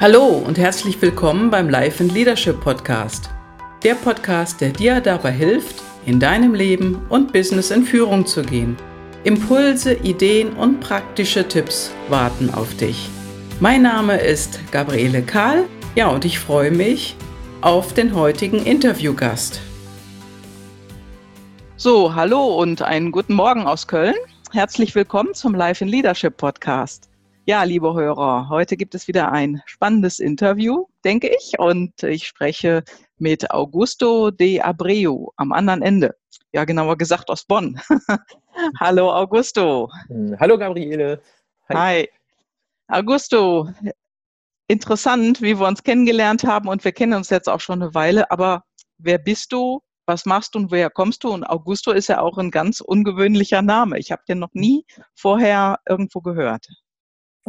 Hallo und herzlich willkommen beim Life and Leadership Podcast. Der Podcast, der dir dabei hilft, in deinem Leben und Business in Führung zu gehen. Impulse, Ideen und praktische Tipps warten auf dich. Mein Name ist Gabriele Kahl. Ja, und ich freue mich auf den heutigen Interviewgast. So, hallo und einen guten Morgen aus Köln. Herzlich willkommen zum Life in Leadership Podcast. Ja, liebe Hörer, heute gibt es wieder ein spannendes Interview, denke ich, und ich spreche mit Augusto de Abreu am anderen Ende. Ja, genauer gesagt aus Bonn. Hallo Augusto. Hm, hallo Gabriele. Hi. Hi. Augusto, interessant, wie wir uns kennengelernt haben und wir kennen uns jetzt auch schon eine Weile, aber wer bist du? was machst du und woher kommst du? Und Augusto ist ja auch ein ganz ungewöhnlicher Name. Ich habe den noch nie vorher irgendwo gehört.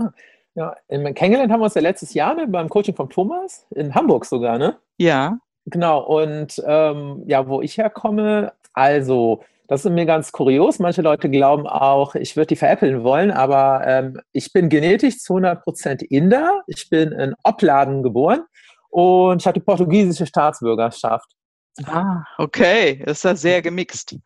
Ah, ja, kennengelernt haben wir uns ja letztes Jahr ne, beim Coaching von Thomas, in Hamburg sogar, ne? Ja. Genau, und ähm, ja, wo ich herkomme, also, das ist mir ganz kurios. Manche Leute glauben auch, ich würde die veräppeln wollen, aber ähm, ich bin genetisch zu 100% Inder. Ich bin in Opladen geboren und ich habe die portugiesische Staatsbürgerschaft. Ah, okay. Das ist ja sehr gemixt.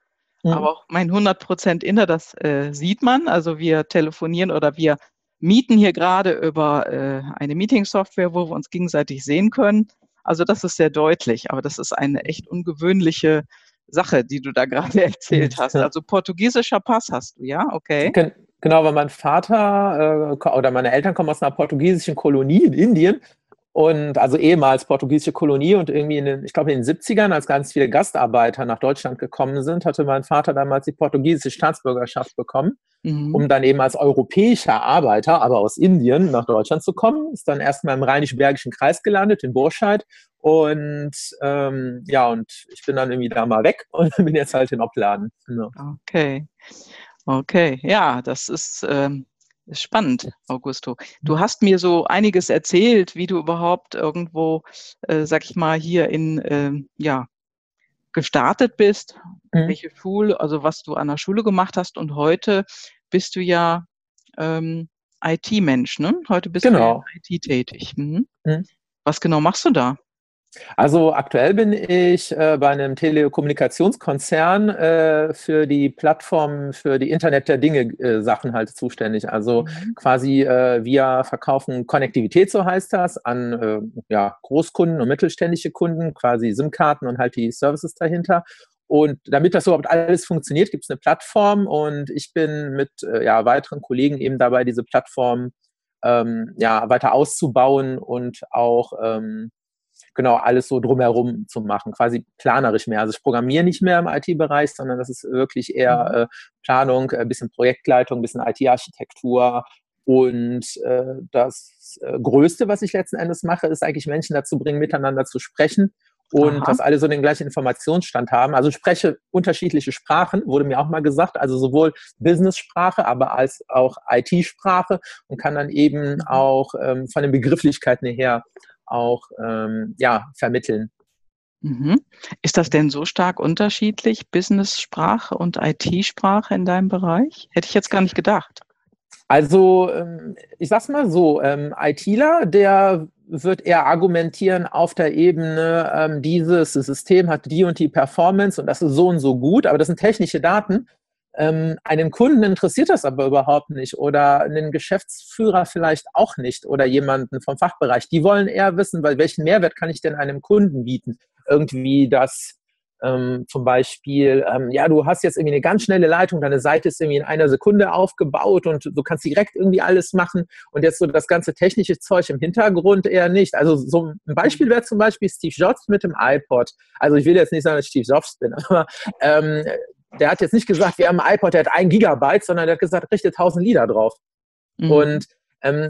Mhm. Aber auch mein 100% Inner, das äh, sieht man. Also wir telefonieren oder wir mieten hier gerade über äh, eine Meeting-Software, wo wir uns gegenseitig sehen können. Also das ist sehr deutlich, aber das ist eine echt ungewöhnliche Sache, die du da gerade erzählt hast. Also portugiesischer Pass hast du, ja? Okay. Genau, weil mein Vater äh, oder meine Eltern kommen aus einer portugiesischen Kolonie in Indien und also ehemals portugiesische Kolonie und irgendwie in den, ich glaube in den 70ern, als ganz viele Gastarbeiter nach Deutschland gekommen sind, hatte mein Vater damals die portugiesische Staatsbürgerschaft bekommen, mhm. um dann eben als europäischer Arbeiter, aber aus Indien, nach Deutschland zu kommen. Ist dann erstmal im Rheinisch-Bergischen Kreis gelandet, in Burscheid. Und ähm, ja, und ich bin dann irgendwie da mal weg und bin jetzt halt in Opladen. Genau. Okay. Okay, ja, das ist ähm, ist spannend, Augusto. Du mhm. hast mir so einiges erzählt, wie du überhaupt irgendwo, äh, sag ich mal, hier in, äh, ja, gestartet bist, mhm. welche Schule, also was du an der Schule gemacht hast und heute bist du ja ähm, IT-Mensch, ne? Heute bist genau. du in IT tätig. Mhm. Mhm. Was genau machst du da? Also aktuell bin ich äh, bei einem Telekommunikationskonzern äh, für die Plattform für die Internet der Dinge äh, Sachen halt zuständig. Also mhm. quasi äh, wir verkaufen Konnektivität, so heißt das, an äh, ja, Großkunden und mittelständische Kunden, quasi SIM-Karten und halt die Services dahinter. Und damit das überhaupt alles funktioniert, gibt es eine Plattform und ich bin mit äh, ja, weiteren Kollegen eben dabei, diese Plattform ähm, ja, weiter auszubauen und auch ähm, genau alles so drumherum zu machen, quasi planerisch mehr. Also ich programmiere nicht mehr im IT-Bereich, sondern das ist wirklich eher mhm. äh, Planung, ein äh, bisschen Projektleitung, ein bisschen IT-Architektur. Und äh, das äh, Größte, was ich letzten Endes mache, ist eigentlich Menschen dazu bringen, miteinander zu sprechen und Aha. dass alle so den gleichen Informationsstand haben. Also ich spreche unterschiedliche Sprachen, wurde mir auch mal gesagt, also sowohl Business-Sprache, aber als auch IT-Sprache und kann dann eben mhm. auch ähm, von den Begrifflichkeiten her auch ähm, ja, vermitteln. Mhm. Ist das denn so stark unterschiedlich, Business-Sprache und IT-Sprache in deinem Bereich? Hätte ich jetzt gar nicht gedacht. Also, ähm, ich sag's mal so, ähm, ITler, der wird eher argumentieren auf der Ebene, ähm, dieses System hat die und die Performance und das ist so und so gut, aber das sind technische Daten. Ähm, einen Kunden interessiert das aber überhaupt nicht oder einen Geschäftsführer vielleicht auch nicht oder jemanden vom Fachbereich. Die wollen eher wissen, weil welchen Mehrwert kann ich denn einem Kunden bieten? Irgendwie das ähm, zum Beispiel, ähm, ja, du hast jetzt irgendwie eine ganz schnelle Leitung, deine Seite ist irgendwie in einer Sekunde aufgebaut und du kannst direkt irgendwie alles machen und jetzt so das ganze technische Zeug im Hintergrund eher nicht. Also so ein Beispiel wäre zum Beispiel Steve Jobs mit dem iPod. Also ich will jetzt nicht sagen, dass ich Steve Jobs bin, aber ähm, der hat jetzt nicht gesagt, wir haben ein iPod, der hat ein Gigabyte, sondern der hat gesagt, richtet 1000 Lieder drauf. Mhm. Und ähm,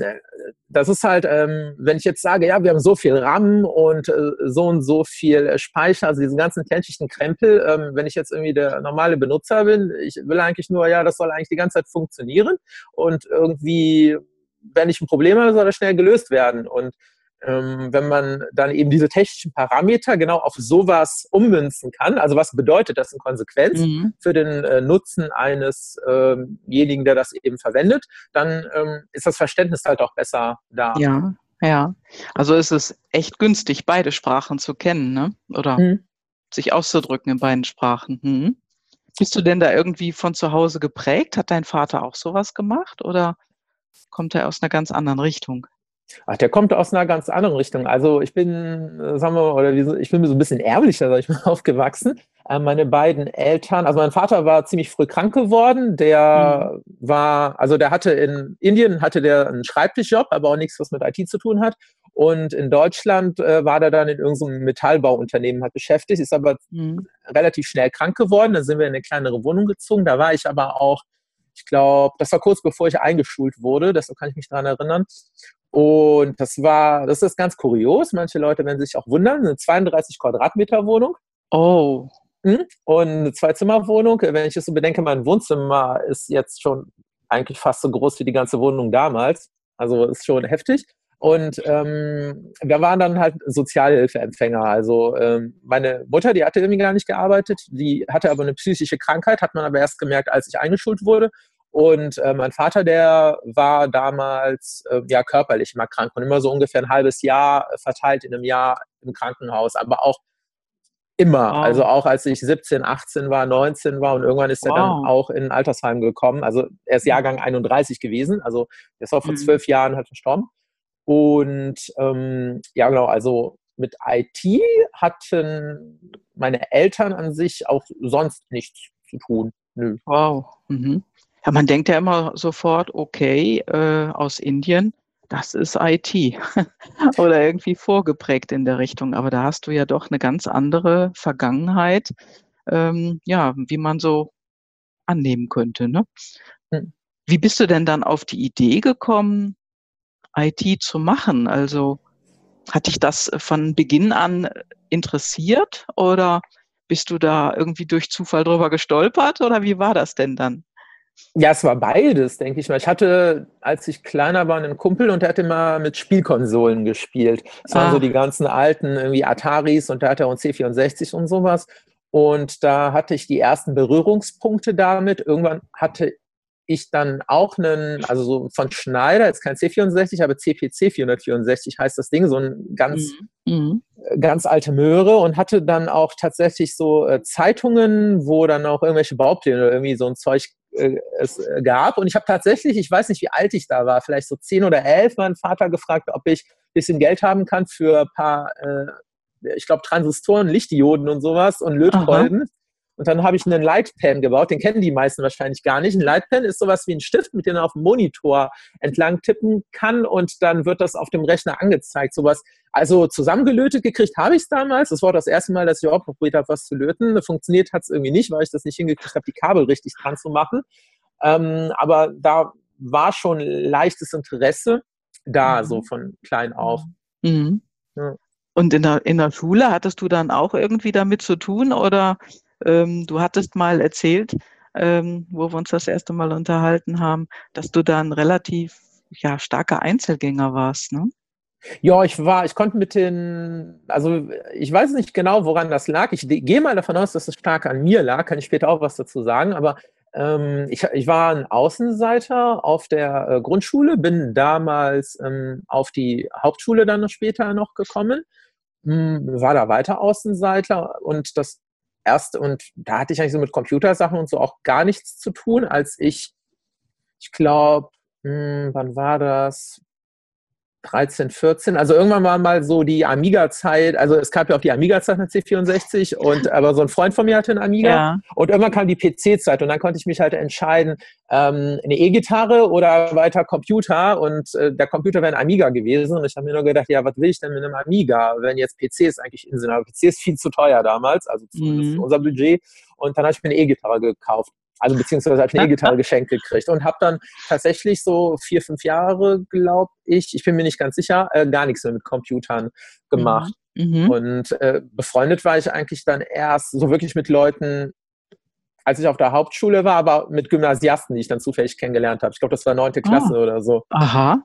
das ist halt, ähm, wenn ich jetzt sage, ja, wir haben so viel RAM und äh, so und so viel Speicher, also diesen ganzen technischen Krempel, ähm, wenn ich jetzt irgendwie der normale Benutzer bin, ich will eigentlich nur, ja, das soll eigentlich die ganze Zeit funktionieren und irgendwie, wenn ich ein Problem habe, soll das schnell gelöst werden. Und wenn man dann eben diese technischen Parameter genau auf sowas ummünzen kann, also was bedeutet das in Konsequenz mhm. für den äh, Nutzen einesjenigen, ähm der das eben verwendet, dann ähm, ist das Verständnis halt auch besser da. Ja, Ja, also ist es echt günstig, beide Sprachen zu kennen, ne? Oder mhm. sich auszudrücken in beiden Sprachen. Mhm. Bist du denn da irgendwie von zu Hause geprägt? Hat dein Vater auch sowas gemacht oder kommt er aus einer ganz anderen Richtung? Ach, der kommt aus einer ganz anderen Richtung. Also ich bin, äh, sagen wir mal, oder ich bin so ein bisschen ärmlicher, sag ich mal, aufgewachsen. Äh, meine beiden Eltern, also mein Vater war ziemlich früh krank geworden. Der mhm. war, also der hatte in Indien hatte der einen Schreibtischjob, aber auch nichts, was mit IT zu tun hat. Und in Deutschland äh, war der dann in irgendeinem Metallbauunternehmen hat beschäftigt, ist aber mhm. relativ schnell krank geworden. Dann sind wir in eine kleinere Wohnung gezogen. Da war ich aber auch, ich glaube, das war kurz bevor ich eingeschult wurde, deshalb kann ich mich daran erinnern. Und das war, das ist ganz kurios. Manche Leute werden sich auch wundern. Eine 32 Quadratmeter Wohnung. Oh. Hm? Und eine Zwei-Zimmer-Wohnung. Wenn ich es so bedenke, mein Wohnzimmer ist jetzt schon eigentlich fast so groß wie die ganze Wohnung damals. Also ist schon heftig. Und ähm, wir waren dann halt Sozialhilfeempfänger. Also ähm, meine Mutter, die hatte irgendwie gar nicht gearbeitet, die hatte aber eine psychische Krankheit, hat man aber erst gemerkt, als ich eingeschult wurde. Und äh, mein Vater, der war damals äh, ja körperlich immer krank und immer so ungefähr ein halbes Jahr verteilt in einem Jahr im Krankenhaus, aber auch immer. Wow. Also auch als ich 17, 18 war, 19 war und irgendwann ist wow. er dann auch in ein Altersheim gekommen. Also er ist Jahrgang 31 gewesen, also er ist auch vor mhm. zwölf Jahren halt verstorben. Und ähm, ja, genau, also mit IT hatten meine Eltern an sich auch sonst nichts zu tun. Nö. Wow. Mhm. Ja, man denkt ja immer sofort, okay, äh, aus Indien, das ist IT oder irgendwie vorgeprägt in der Richtung. Aber da hast du ja doch eine ganz andere Vergangenheit, ähm, ja, wie man so annehmen könnte. Ne? Hm. Wie bist du denn dann auf die Idee gekommen, IT zu machen? Also hat dich das von Beginn an interessiert oder bist du da irgendwie durch Zufall drüber gestolpert oder wie war das denn dann? Ja, es war beides, denke ich mal. Ich hatte, als ich kleiner war, einen Kumpel und der hat immer mit Spielkonsolen gespielt. Das ah. waren so ah. die ganzen alten irgendwie Ataris und da hatte er auch C64 und sowas. Und da hatte ich die ersten Berührungspunkte damit. Irgendwann hatte ich dann auch einen, also so von Schneider, jetzt kein C64, aber CPC 464 heißt das Ding, so ein ganz, mhm. mhm. ganz alte Möhre und hatte dann auch tatsächlich so äh, Zeitungen, wo dann auch irgendwelche Baupläne oder irgendwie so ein Zeug äh, es äh, gab. Und ich habe tatsächlich, ich weiß nicht, wie alt ich da war, vielleicht so zehn oder elf, meinen Vater gefragt, ob ich ein bisschen Geld haben kann für ein paar, äh, ich glaube, Transistoren, Lichtdioden und sowas und Lötkolben. Aha. Und dann habe ich einen Lightpen gebaut, den kennen die meisten wahrscheinlich gar nicht. Ein Lightpen ist sowas wie ein Stift, mit dem man auf dem Monitor entlang tippen kann und dann wird das auf dem Rechner angezeigt. Sowas, also zusammengelötet gekriegt habe ich es damals. Das war das erste Mal, dass ich auch probiert habe, was zu löten. Funktioniert hat es irgendwie nicht, weil ich das nicht hingekriegt habe, die Kabel richtig dran zu machen. Ähm, aber da war schon leichtes Interesse da, mhm. so von klein auf. Mhm. Ja. Und in der, in der Schule hattest du dann auch irgendwie damit zu tun oder ähm, du hattest mal erzählt, ähm, wo wir uns das erste Mal unterhalten haben, dass du dann relativ ja, starker Einzelgänger warst, ne? Ja, ich war, ich konnte mit den, also ich weiß nicht genau, woran das lag. Ich gehe mal davon aus, dass es stark an mir lag, kann ich später auch was dazu sagen, aber ähm, ich, ich war ein Außenseiter auf der äh, Grundschule, bin damals ähm, auf die Hauptschule dann noch später noch gekommen, mh, hm, war da weiter Außenseiter und das erst, und da hatte ich eigentlich so mit Computersachen und so auch gar nichts zu tun, als ich, ich glaube, hm, wann war das? 13, 14, also irgendwann war mal so die Amiga-Zeit, also es gab ja auch die Amiga-Zeit mit C64 und aber so ein Freund von mir hatte einen Amiga ja. und irgendwann kam die PC-Zeit und dann konnte ich mich halt entscheiden, ähm, eine E-Gitarre oder weiter Computer und äh, der Computer wäre ein Amiga gewesen und ich habe mir nur gedacht, ja, was will ich denn mit einem Amiga, wenn jetzt PC ist eigentlich in Sinn, aber PC ist viel zu teuer damals, also mhm. unser Budget und dann habe ich mir eine E-Gitarre gekauft. Also beziehungsweise habe ich eine E-Gitarre geschenkt gekriegt und habe dann tatsächlich so vier, fünf Jahre, glaube ich, ich bin mir nicht ganz sicher, äh, gar nichts mehr mit Computern gemacht. Mhm. mhm. Und äh, befreundet war ich eigentlich dann erst so wirklich mit Leuten, als ich auf der Hauptschule war, aber mit Gymnasiasten, die ich dann zufällig kennengelernt habe. Ich glaube, das war neunte ah. Klasse ah. oder so. Aha.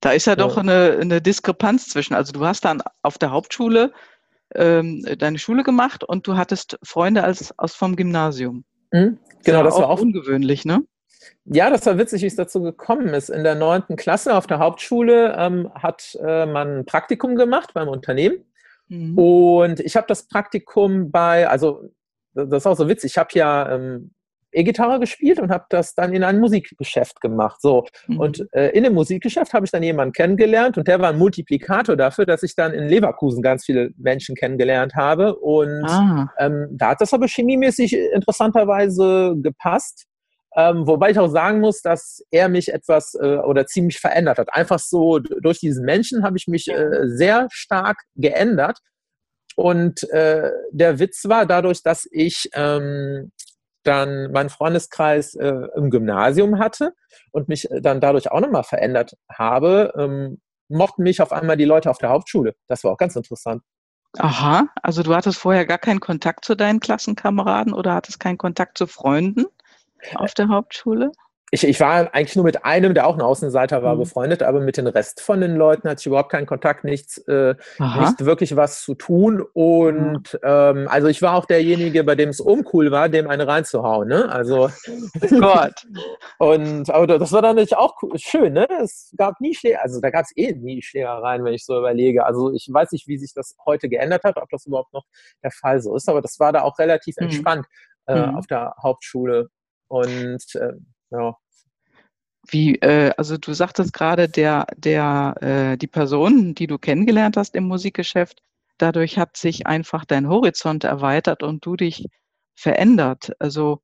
Da ist ja, ja. doch eine, eine Diskrepanz zwischen. Also du hast dann auf der Hauptschule ähm, deine Schule gemacht und du hattest Freunde als, aus vom Gymnasium. Mhm. Genau, das, das war auch ungewöhnlich, ne? Ja, das war witzig, wie es dazu gekommen ist. In der neunten Klasse auf der Hauptschule ähm, hat äh, man ein Praktikum gemacht beim Unternehmen. Mhm. Und ich habe das Praktikum bei, also das ist auch so witzig, ich habe ja ähm, E-Gitarre gespielt und habe das dann in ein Musikgeschäft gemacht. So. Mhm. Und äh, in dem Musikgeschäft habe ich dann jemanden kennengelernt und der war ein Multiplikator dafür, dass ich dann in Leverkusen ganz viele Menschen kennengelernt habe. Und ah. ähm, da hat das aber chemiemäßig interessanterweise gepasst. Ähm, wobei ich auch sagen muss, dass er mich etwas äh, oder ziemlich verändert hat. Einfach so durch diesen Menschen habe ich mich äh, sehr stark geändert. Und äh, der Witz war dadurch, dass ich ähm, dann meinen Freundeskreis äh, im Gymnasium hatte und mich äh, dann dadurch auch nochmal verändert habe, ähm, mochten mich auf einmal die Leute auf der Hauptschule. Das war auch ganz interessant. Aha, also du hattest vorher gar keinen Kontakt zu deinen Klassenkameraden oder hattest keinen Kontakt zu Freunden auf der Hauptschule? Ich, ich war eigentlich nur mit einem, der auch ein Außenseiter war, mhm. befreundet, aber mit den Rest von den Leuten hatte ich überhaupt keinen Kontakt, nichts, äh, nicht wirklich was zu tun. Und mhm. ähm, also ich war auch derjenige, bei dem es uncool war, dem eine reinzuhauen. Ne? Also Gott. und aber das war dann natürlich auch schön, ne? Es gab nie Schläge, also da gab es eh nie Schlägereien, wenn ich so überlege. Also ich weiß nicht, wie sich das heute geändert hat, ob das überhaupt noch der Fall so ist, aber das war da auch relativ mhm. entspannt äh, mhm. auf der Hauptschule. Und äh, ja. Wie, äh, also du sagtest gerade, der, der, äh, die Person, die du kennengelernt hast im Musikgeschäft, dadurch hat sich einfach dein Horizont erweitert und du dich verändert. Also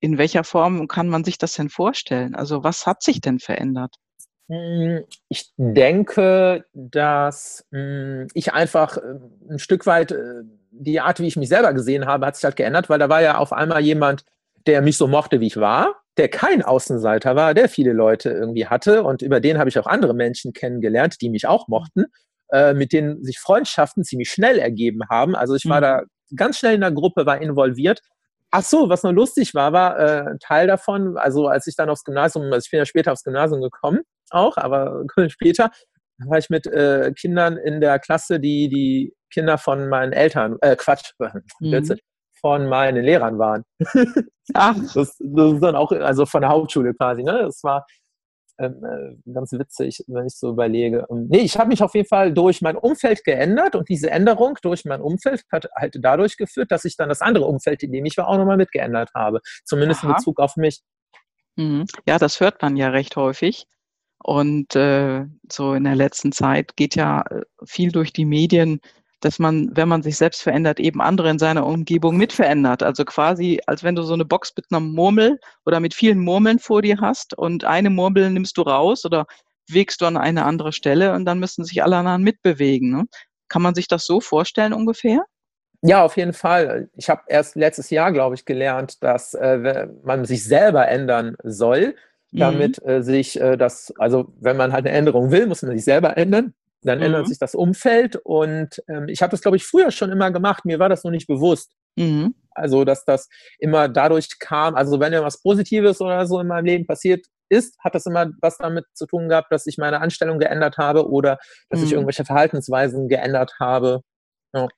in welcher Form kann man sich das denn vorstellen? Also was hat sich denn verändert? Hm, ich denke, dass hm, ich einfach äh, ein Stück weit äh, die Art, wie ich mich selber gesehen habe, hat sich halt geändert, weil da war ja auf einmal jemand, der mich so mochte, wie ich war der kein Außenseiter war, der viele Leute irgendwie hatte. Und über den habe ich auch andere Menschen kennengelernt, die mich auch mochten, äh, mit denen sich Freundschaften ziemlich schnell ergeben haben. Also ich war mhm. da ganz schnell in der Gruppe, war involviert. Ach so, was noch lustig war, war äh, ein Teil davon, also als ich dann aufs Gymnasium, also ich bin ja später aufs Gymnasium gekommen, auch, aber später, war ich mit äh, Kindern in der Klasse, die die Kinder von meinen Eltern, äh, Quatsch, mhm von meinen Lehrern waren. Ach. Das, das, ist dann auch, also von der Hauptschule quasi, ne? Das war ähm, äh, ganz witzig, wenn ich so überlege. Ähm, nee, ich habe mich auf jeden Fall durch mein Umfeld geändert und diese Änderung durch mein Umfeld hat halt dadurch geführt, dass ich dann das andere Umfeld, in dem ich war, auch nochmal mitgeändert habe. Zumindest Aha. in Bezug auf mich. Mhm. Ja, das hört man ja recht häufig. Und äh, so in der letzten Zeit geht ja äh, viel durch die Medien, dass man, wenn man sich selbst verändert, eben andere in seiner Umgebung mit verändert. Also quasi, als wenn du so eine Box mit einer Murmel oder mit vielen Murmeln vor dir hast und eine Murmel nimmst du raus oder bewegst du an eine andere Stelle und dann müssen sich alle anderen mitbewegen. Ne? Kann man sich das so vorstellen ungefähr? Ja, auf jeden Fall. Ich habe erst letztes Jahr, glaube ich, gelernt, dass äh, man sich selber ändern soll, mhm. damit mhm. äh, sich äh, das, also wenn man halt eine Änderung will, muss man sich selber ändern. Dann mhm. ändert sich das Umfeld und ähm, ich habe das, glaube ich, früher schon immer gemacht. Mir war das noch nicht bewusst. Mhm. Also, dass das immer dadurch kam, also wenn ja was Positives oder so in meinem Leben passiert ist, hat das immer was damit zu tun gehabt, dass ich meine Anstellung geändert habe oder dass mhm. ich irgendwelche Verhaltensweisen geändert habe. Ja.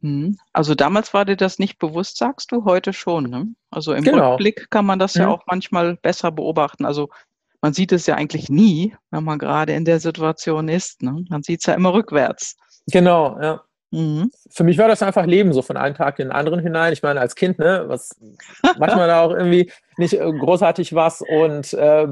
Mhm. Also damals war dir das nicht bewusst, sagst du, heute schon. Ne? Also im genau. Rückblick kann man das ja. ja auch manchmal besser beobachten. Also man sieht es ja eigentlich nie, wenn man gerade in der Situation ist. Ne? Man sieht es ja immer rückwärts. Genau, ja. Mhm. Für mich war das einfach Leben, so von einem Tag in den anderen hinein. Ich meine, als Kind, ne, was manchmal da auch irgendwie nicht großartig was. Und äh,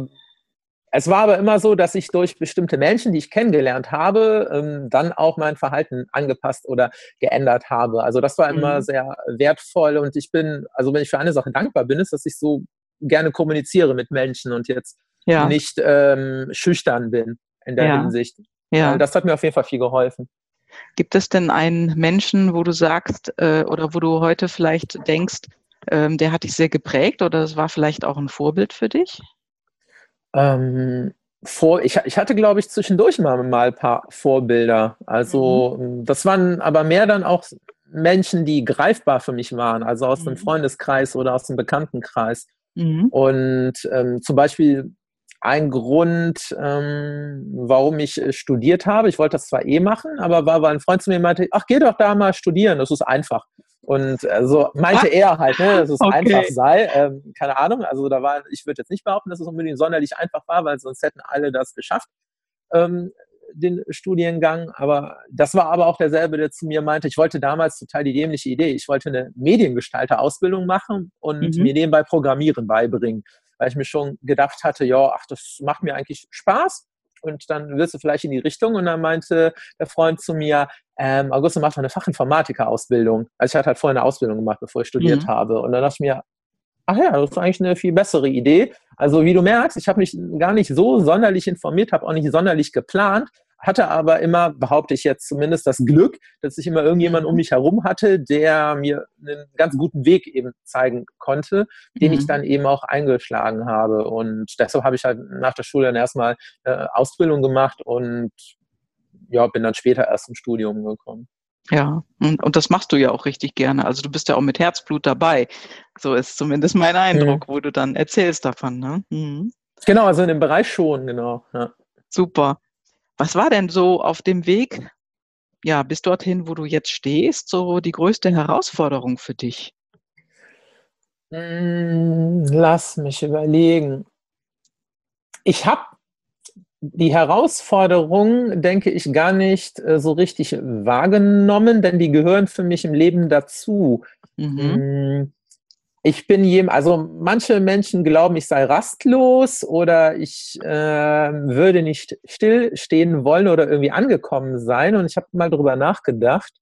es war aber immer so, dass ich durch bestimmte Menschen, die ich kennengelernt habe, ähm, dann auch mein Verhalten angepasst oder geändert habe. Also das war immer mhm. sehr wertvoll und ich bin, also wenn ich für eine Sache dankbar bin, ist, dass ich so gerne kommuniziere mit Menschen und jetzt ja. nicht ähm, schüchtern bin in der ja. Hinsicht. Ja. Das hat mir auf jeden Fall viel geholfen. Gibt es denn einen Menschen, wo du sagst äh, oder wo du heute vielleicht denkst, ähm, der hat dich sehr geprägt oder es war vielleicht auch ein Vorbild für dich? Ähm, vor, ich, ich hatte, glaube ich, zwischendurch mal, mal ein paar Vorbilder. Also mhm. das waren aber mehr dann auch Menschen, die greifbar für mich waren, also aus mhm. dem Freundeskreis oder aus dem Bekanntenkreis. Mhm. Und ähm, zum Beispiel ein Grund, ähm, warum ich äh, studiert habe. Ich wollte das zwar eh machen, aber war, weil ein Freund zu mir meinte, ach, geh doch da mal studieren, das ist einfach. Und äh, so meinte er halt, ne, dass es okay. einfach sei. Ähm, keine Ahnung, also da war, ich würde jetzt nicht behaupten, dass es unbedingt sonderlich einfach war, weil sonst hätten alle das geschafft, ähm, den Studiengang. Aber das war aber auch derselbe, der zu mir meinte, ich wollte damals total die dämliche Idee, ich wollte eine Mediengestalter-Ausbildung machen und mhm. mir nebenbei Programmieren beibringen, weil ich mir schon gedacht hatte, ja, ach, das macht mir eigentlich Spaß und dann wirst du vielleicht in die Richtung. Und dann meinte der Freund zu mir, ähm, Augusto macht doch eine Fachinformatiker-Ausbildung. Also ich hatte halt vorher eine Ausbildung gemacht, bevor ich studiert mhm. habe. Und dann dachte ich mir, ach ja, das ist eigentlich eine viel bessere Idee. Also wie du merkst, ich habe mich gar nicht so sonderlich informiert, habe auch nicht sonderlich geplant, hatte aber immer, behaupte ich jetzt zumindest, das Glück, dass ich immer irgendjemanden um mhm. mich herum hatte, der mir einen ganz guten Weg eben zeigen konnte, den mhm. ich dann eben auch eingeschlagen habe. Und deshalb habe ich halt nach der Schule dann erstmal äh, Ausbildung gemacht und ja, bin dann später erst im Studium gekommen. Ja, und, und das machst du ja auch richtig gerne. Also du bist ja auch mit Herzblut dabei. So ist zumindest mein Eindruck, mhm. wo du dann erzählst davon. Ne? Mhm. Genau, also in dem Bereich schon, genau. Ja. Super. Was war denn so auf dem Weg, ja, bis dorthin, wo du jetzt stehst, so die größte Herausforderung für dich? Hm, lass mich überlegen. Ich habe die Herausforderung, denke ich, gar nicht äh, so richtig wahrgenommen, denn die gehören für mich im Leben dazu. Mhm. Ich bin jem, also manche Menschen glauben, ich sei rastlos oder ich äh, würde nicht stillstehen wollen oder irgendwie angekommen sein. Und ich habe mal darüber nachgedacht.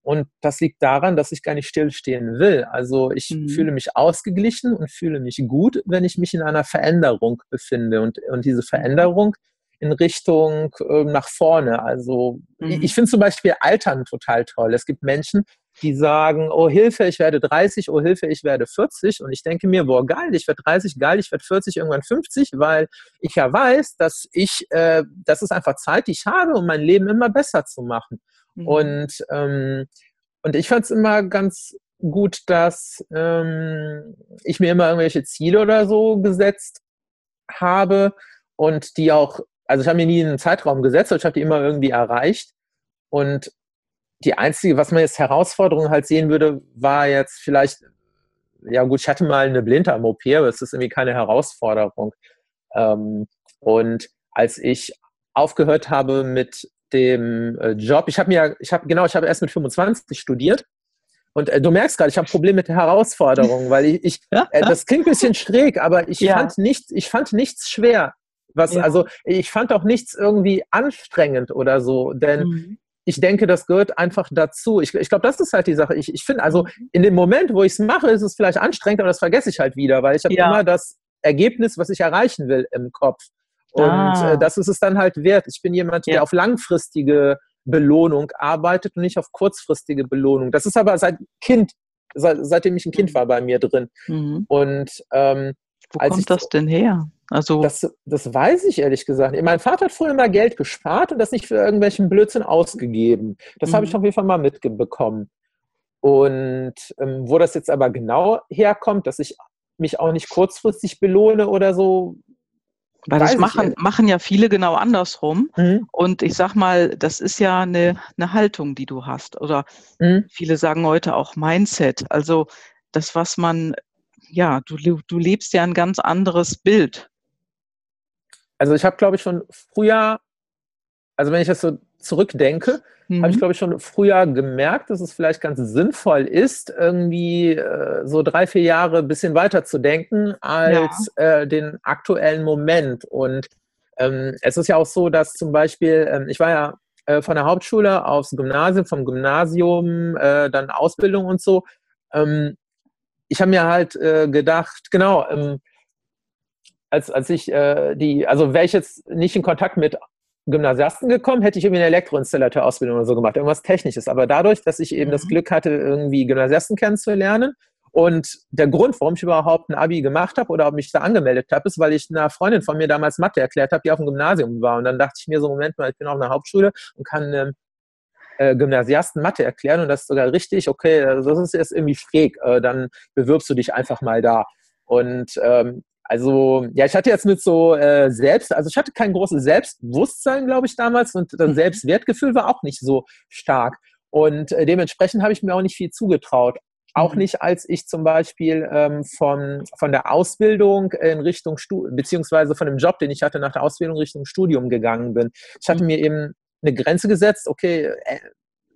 Und das liegt daran, dass ich gar nicht stillstehen will. Also ich mhm. fühle mich ausgeglichen und fühle mich gut, wenn ich mich in einer Veränderung befinde. Und, und diese mhm. Veränderung in Richtung äh, nach vorne. Also mhm. ich, ich finde zum Beispiel Altern total toll. Es gibt Menschen, die sagen, oh Hilfe, ich werde 30, oh Hilfe, ich werde 40. Und ich denke mir, boah, geil, ich werde 30, geil, ich werde 40, irgendwann 50, weil ich ja weiß, dass ich, äh, das ist einfach Zeit, die ich habe, um mein Leben immer besser zu machen. Mhm. Und, ähm, und ich fand es immer ganz gut, dass ähm, ich mir immer irgendwelche Ziele oder so gesetzt habe und die auch, also ich habe mir nie einen Zeitraum gesetzt, aber ich habe die immer irgendwie erreicht. Und die einzige, was man jetzt Herausforderung halt sehen würde, war jetzt vielleicht, ja gut, ich hatte mal eine Blinddarm-OP, aber es ist irgendwie keine Herausforderung. Ähm, und als ich aufgehört habe mit dem äh, Job, ich habe mir, ich habe genau, ich habe erst mit 25 studiert und äh, du merkst gerade, ich habe Probleme mit der Herausforderung, weil ich, ich äh, das klingt ein bisschen schräg, aber ich ja. fand nichts, ich fand nichts schwer. Was, ja. also ich fand auch nichts irgendwie anstrengend oder so, denn mhm ich denke, das gehört einfach dazu. Ich, ich glaube, das ist halt die Sache. Ich, ich finde, also mhm. in dem Moment, wo ich es mache, ist es vielleicht anstrengend, aber das vergesse ich halt wieder, weil ich habe ja. immer das Ergebnis, was ich erreichen will, im Kopf. Und ah. äh, das ist es dann halt wert. Ich bin jemand, ja. der auf langfristige Belohnung arbeitet und nicht auf kurzfristige Belohnung. Das ist aber seit Kind, seit, seitdem ich ein Kind mhm. war, bei mir drin. Mhm. Und ähm, wo kommt ich, das denn her? Also das, das weiß ich ehrlich gesagt. Mein Vater hat früher immer Geld gespart und das nicht für irgendwelchen Blödsinn ausgegeben. Das mhm. habe ich mhm. auf jeden Fall mal mitbekommen. Und ähm, wo das jetzt aber genau herkommt, dass ich mich auch nicht kurzfristig belohne oder so. Weil das machen, machen ja viele genau andersrum. Mhm. Und ich sag mal, das ist ja eine, eine Haltung, die du hast. Oder mhm. viele sagen heute auch Mindset. Also das, was man, ja, du, du lebst ja ein ganz anderes Bild also ich habe, glaube ich, schon früher, also wenn ich das so zurückdenke, mhm. habe ich, glaube ich, schon früher gemerkt, dass es vielleicht ganz sinnvoll ist, irgendwie äh, so drei, vier Jahre ein bisschen weiter zu denken als ja. äh, den aktuellen Moment. Und ähm, es ist ja auch so, dass zum Beispiel, ähm, ich war ja äh, von der Hauptschule aufs Gymnasium, vom Gymnasium, äh, dann Ausbildung und so. Ähm, ich habe mir halt äh, gedacht, genau, ähm, als, als ich äh, die, also wäre ich jetzt nicht in Kontakt mit Gymnasiasten gekommen, hätte ich irgendwie eine Elektroinstallateur-Ausbildung oder so gemacht, irgendwas Technisches. Aber dadurch, dass ich eben mhm. das Glück hatte, irgendwie Gymnasiasten kennenzulernen und der Grund, warum ich überhaupt ein Abi gemacht habe oder mich da angemeldet habe, ist, weil ich einer Freundin von mir damals Mathe erklärt habe, die auf dem Gymnasium war. Und dann dachte ich mir so, Moment mal, ich bin auf einer Hauptschule und kann ähm, äh, Gymnasiasten Mathe erklären und das ist sogar richtig, okay, also das ist jetzt irgendwie schräg, äh, dann bewirbst du dich einfach mal da. Und ähm, also, ja, ich hatte jetzt mit so äh, Selbst, also ich hatte kein großes Selbstbewusstsein, glaube ich, damals und das mhm. Selbstwertgefühl war auch nicht so stark. Und äh, dementsprechend habe ich mir auch nicht viel zugetraut. Auch mhm. nicht, als ich zum Beispiel ähm, von, von der Ausbildung in Richtung Studium, beziehungsweise von dem Job, den ich hatte nach der Ausbildung Richtung Studium gegangen bin. Ich hatte mhm. mir eben eine Grenze gesetzt, okay, äh,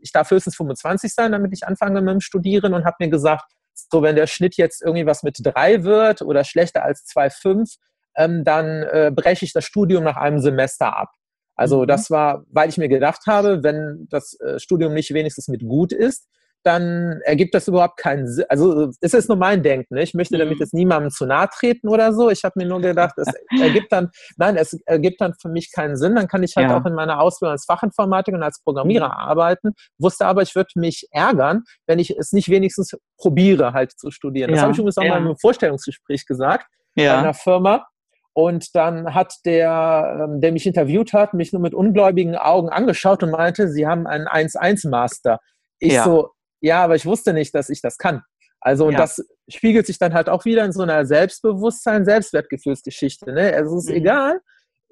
ich darf höchstens 25 sein, damit ich anfange mit dem Studieren und habe mir gesagt, so wenn der Schnitt jetzt irgendwie was mit drei wird oder schlechter als 2,5, ähm, dann äh, breche ich das Studium nach einem Semester ab. Also mhm. das war, weil ich mir gedacht habe, wenn das äh, Studium nicht wenigstens mit gut ist, dann ergibt das überhaupt keinen Sinn. Also es ist nur mein Denken. Ne? Ich möchte damit mhm. jetzt niemandem zu nahe treten oder so. Ich habe mir nur gedacht, es ergibt dann, nein, es ergibt dann für mich keinen Sinn. Dann kann ich halt ja. auch in meiner Ausbildung als Fachinformatiker und als Programmierer mhm. arbeiten. Wusste aber, ich würde mich ärgern, wenn ich es nicht wenigstens probiere, halt zu studieren. Ja. Das habe ich übrigens auch ja. mal im Vorstellungsgespräch gesagt ja. bei einer Firma. Und dann hat der, ähm, der mich interviewt hat, mich nur mit ungläubigen Augen angeschaut und meinte, Sie haben einen 1-1-Master. Ich ja. so, ja, aber ich wusste nicht, dass ich das kann. Also und ja. das spiegelt sich dann halt auch wieder in so einer Selbstbewusstsein, Selbstwertgefühlsgeschichte. Ne? Also es ist mhm. egal,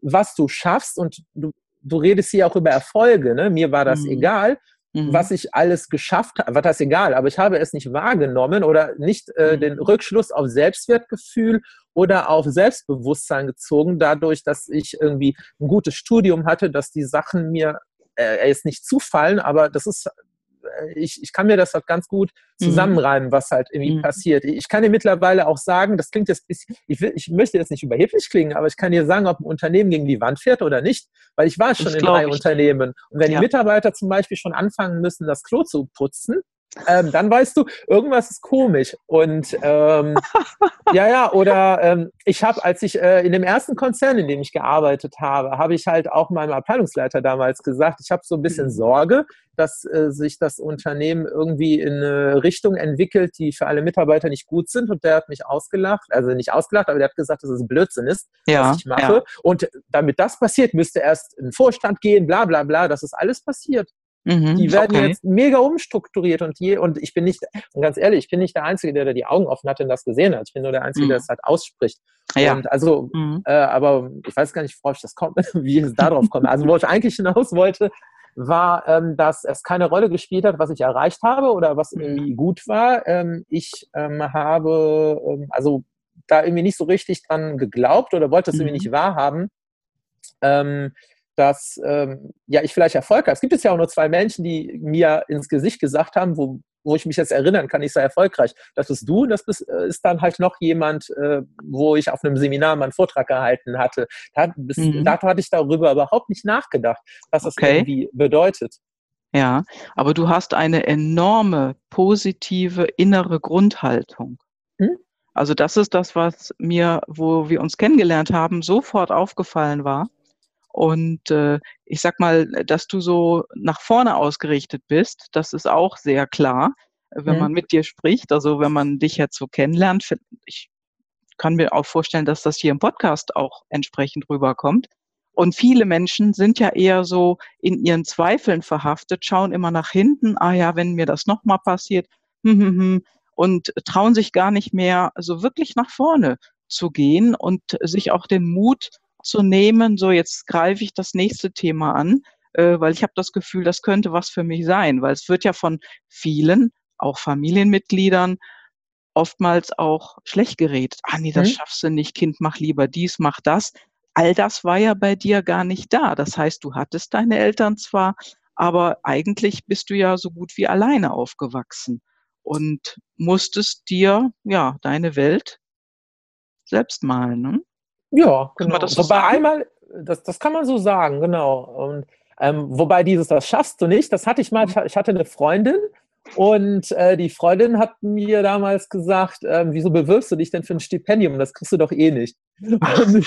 was du schaffst und du, du redest hier auch über Erfolge. Ne? Mir war das mhm. egal, mhm. was ich alles geschafft habe. Was das egal, aber ich habe es nicht wahrgenommen oder nicht äh, mhm. den Rückschluss auf Selbstwertgefühl oder auf Selbstbewusstsein gezogen, dadurch, dass ich irgendwie ein gutes Studium hatte, dass die Sachen mir äh, jetzt nicht zufallen, aber das ist ich, ich kann mir das halt ganz gut mhm. zusammenreimen, was halt irgendwie mhm. passiert. Ich kann dir mittlerweile auch sagen, das klingt jetzt bisschen, ich, will, ich möchte jetzt nicht überheblich klingen, aber ich kann dir sagen, ob ein Unternehmen gegen die Wand fährt oder nicht, weil ich war schon das in drei ich. Unternehmen. Und wenn ja. die Mitarbeiter zum Beispiel schon anfangen müssen, das Klo zu putzen, ähm, dann weißt du, irgendwas ist komisch. Und ähm, ja, ja, oder ähm, ich habe, als ich äh, in dem ersten Konzern, in dem ich gearbeitet habe, habe ich halt auch meinem Abteilungsleiter damals gesagt, ich habe so ein bisschen mhm. Sorge, dass äh, sich das Unternehmen irgendwie in eine Richtung entwickelt, die für alle Mitarbeiter nicht gut sind. Und der hat mich ausgelacht, also nicht ausgelacht, aber der hat gesagt, dass es Blödsinn ist, ja, was ich mache. Ja. Und damit das passiert, müsste erst in den Vorstand gehen, bla bla bla. Das ist alles passiert. Mhm, die werden okay. jetzt mega umstrukturiert und je, und ich bin nicht, und ganz ehrlich, ich bin nicht der Einzige, der da die Augen offen hat und das gesehen hat. Ich bin nur der Einzige, mhm. der es halt ausspricht. Ja. Und also, mhm. äh, aber ich weiß gar nicht, worauf ich das komme, wie es darauf kommt. Also, wo ich eigentlich hinaus wollte, war, ähm, dass es keine Rolle gespielt hat, was ich erreicht habe oder was mhm. irgendwie gut war. Ähm, ich ähm, habe ähm, also da irgendwie nicht so richtig dran geglaubt oder wollte es irgendwie mhm. nicht wahrhaben. Dass ähm, ja, ich vielleicht Erfolg habe. Es gibt jetzt ja auch nur zwei Menschen, die mir ins Gesicht gesagt haben, wo, wo ich mich jetzt erinnern kann, ich sei erfolgreich. Das bist du und das bist, äh, ist dann halt noch jemand, äh, wo ich auf einem Seminar meinen Vortrag gehalten hatte. Da, bis, mhm. Dato hatte ich darüber überhaupt nicht nachgedacht, was das okay. irgendwie bedeutet. Ja, aber du hast eine enorme positive innere Grundhaltung. Hm? Also das ist das, was mir, wo wir uns kennengelernt haben, sofort aufgefallen war und äh, ich sag mal, dass du so nach vorne ausgerichtet bist, das ist auch sehr klar, wenn mhm. man mit dir spricht. Also wenn man dich jetzt so kennenlernt, ich kann mir auch vorstellen, dass das hier im Podcast auch entsprechend rüberkommt. Und viele Menschen sind ja eher so in ihren Zweifeln verhaftet, schauen immer nach hinten, ah ja, wenn mir das nochmal passiert, hm, hm, hm, und trauen sich gar nicht mehr so wirklich nach vorne zu gehen und sich auch den Mut zu nehmen, so jetzt greife ich das nächste Thema an, äh, weil ich habe das Gefühl, das könnte was für mich sein, weil es wird ja von vielen, auch Familienmitgliedern, oftmals auch schlecht geredet. Ah nee, das mhm. schaffst du nicht, Kind, mach lieber dies, mach das. All das war ja bei dir gar nicht da. Das heißt, du hattest deine Eltern zwar, aber eigentlich bist du ja so gut wie alleine aufgewachsen und musstest dir ja deine Welt selbst malen. Ne? Ja, genau. Das so Wobei einmal, das, das kann man so sagen, genau. Und, ähm, wobei dieses, das schaffst du nicht, das hatte ich mal, ich hatte eine Freundin und äh, die Freundin hat mir damals gesagt, äh, wieso bewirbst du dich denn für ein Stipendium? Das kriegst du doch eh nicht.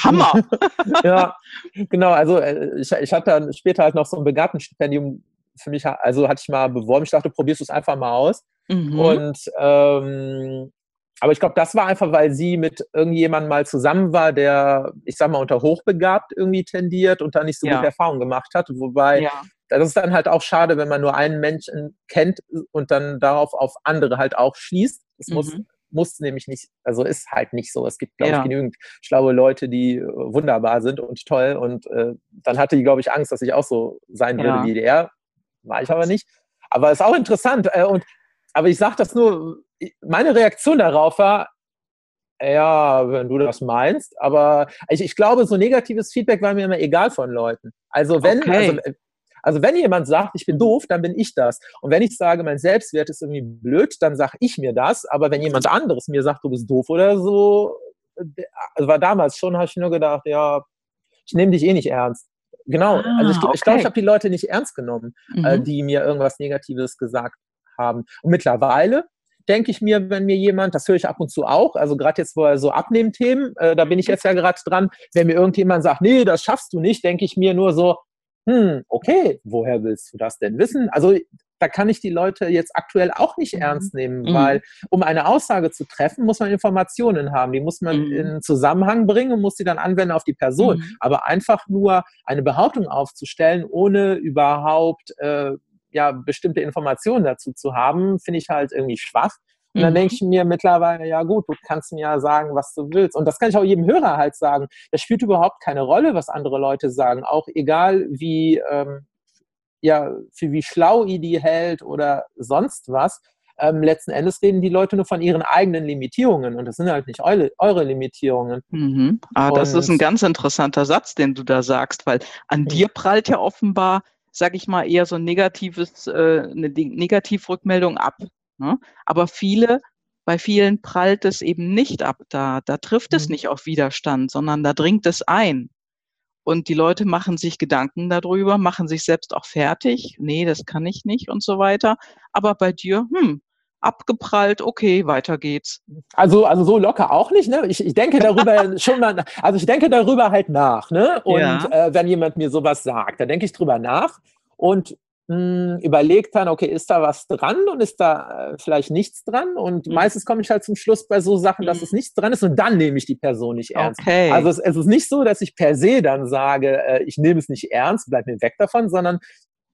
Hammer! ja, genau. Also äh, ich, ich hatte dann später halt noch so ein Begabtenstipendium für mich, also hatte ich mal beworben. Ich dachte, probierst du es einfach mal aus. Mhm. Und ähm, aber ich glaube, das war einfach, weil sie mit irgendjemandem mal zusammen war, der, ich sag mal, unter hochbegabt irgendwie tendiert und da nicht so ja. gute Erfahrungen gemacht hat. Wobei, ja. das ist dann halt auch schade, wenn man nur einen Menschen kennt und dann darauf auf andere halt auch schließt. Das mhm. muss, muss nämlich nicht, also ist halt nicht so. Es gibt, glaube ja. ich, genügend schlaue Leute, die äh, wunderbar sind und toll. Und äh, dann hatte die, glaube ich, Angst, dass ich auch so sein würde wie der. War ich aber nicht. Aber ist auch interessant. Äh, und, aber ich sage das nur, meine Reaktion darauf war, ja, wenn du das meinst, aber ich, ich glaube, so negatives Feedback war mir immer egal von Leuten. Also wenn, okay. also, also wenn jemand sagt, ich bin doof, dann bin ich das. Und wenn ich sage, mein Selbstwert ist irgendwie blöd, dann sage ich mir das. Aber wenn jemand anderes mir sagt, du bist doof oder so, also war damals schon, habe ich nur gedacht, ja, ich nehme dich eh nicht ernst. Genau. Ah, also ich, okay. ich glaube, ich habe die Leute nicht ernst genommen, äh, mhm. äh, die mir irgendwas Negatives gesagt haben. Und mittlerweile denke ich mir, wenn mir jemand, das höre ich ab und zu auch, also gerade jetzt, wo er so Abnehmthemen, äh, da bin ich jetzt ja gerade dran, wenn mir irgendjemand sagt, nee, das schaffst du nicht, denke ich mir nur so, hm, okay, woher willst du das denn wissen? Also da kann ich die Leute jetzt aktuell auch nicht mhm. ernst nehmen, mhm. weil um eine Aussage zu treffen, muss man Informationen haben. Die muss man mhm. in Zusammenhang bringen und muss sie dann anwenden auf die Person. Mhm. Aber einfach nur eine Behauptung aufzustellen, ohne überhaupt äh, ja, bestimmte Informationen dazu zu haben, finde ich halt irgendwie schwach. Und dann mhm. denke ich mir mittlerweile, ja gut, du kannst mir ja sagen, was du willst. Und das kann ich auch jedem Hörer halt sagen. Das spielt überhaupt keine Rolle, was andere Leute sagen. Auch egal, wie, ähm, ja, für wie schlau ihr die hält oder sonst was. Ähm, letzten Endes reden die Leute nur von ihren eigenen Limitierungen und das sind halt nicht eure, eure Limitierungen. Mhm. Ah, das ist ein ganz interessanter Satz, den du da sagst, weil an dir prallt ja offenbar sage ich mal, eher so ein negatives, äh, eine Negativrückmeldung ab. Ne? Aber viele, bei vielen prallt es eben nicht ab. Da, da trifft es mhm. nicht auf Widerstand, sondern da dringt es ein. Und die Leute machen sich Gedanken darüber, machen sich selbst auch fertig. Nee, das kann ich nicht und so weiter. Aber bei dir, hm, abgeprallt, okay, weiter geht's. Also, also so locker auch nicht, ne? Ich, ich denke darüber schon mal, also ich denke darüber halt nach, ne? Und ja. äh, wenn jemand mir sowas sagt, dann denke ich drüber nach und mh, hm, überlegt dann, okay, ist da was dran und ist da äh, vielleicht nichts dran? Und mhm. meistens komme ich halt zum Schluss bei so Sachen, dass mhm. es nichts dran ist und dann nehme ich die Person nicht ernst. Okay. Also es, es, ist nicht so, dass ich per se dann sage, äh, ich nehme es nicht ernst, bleib mir weg davon, sondern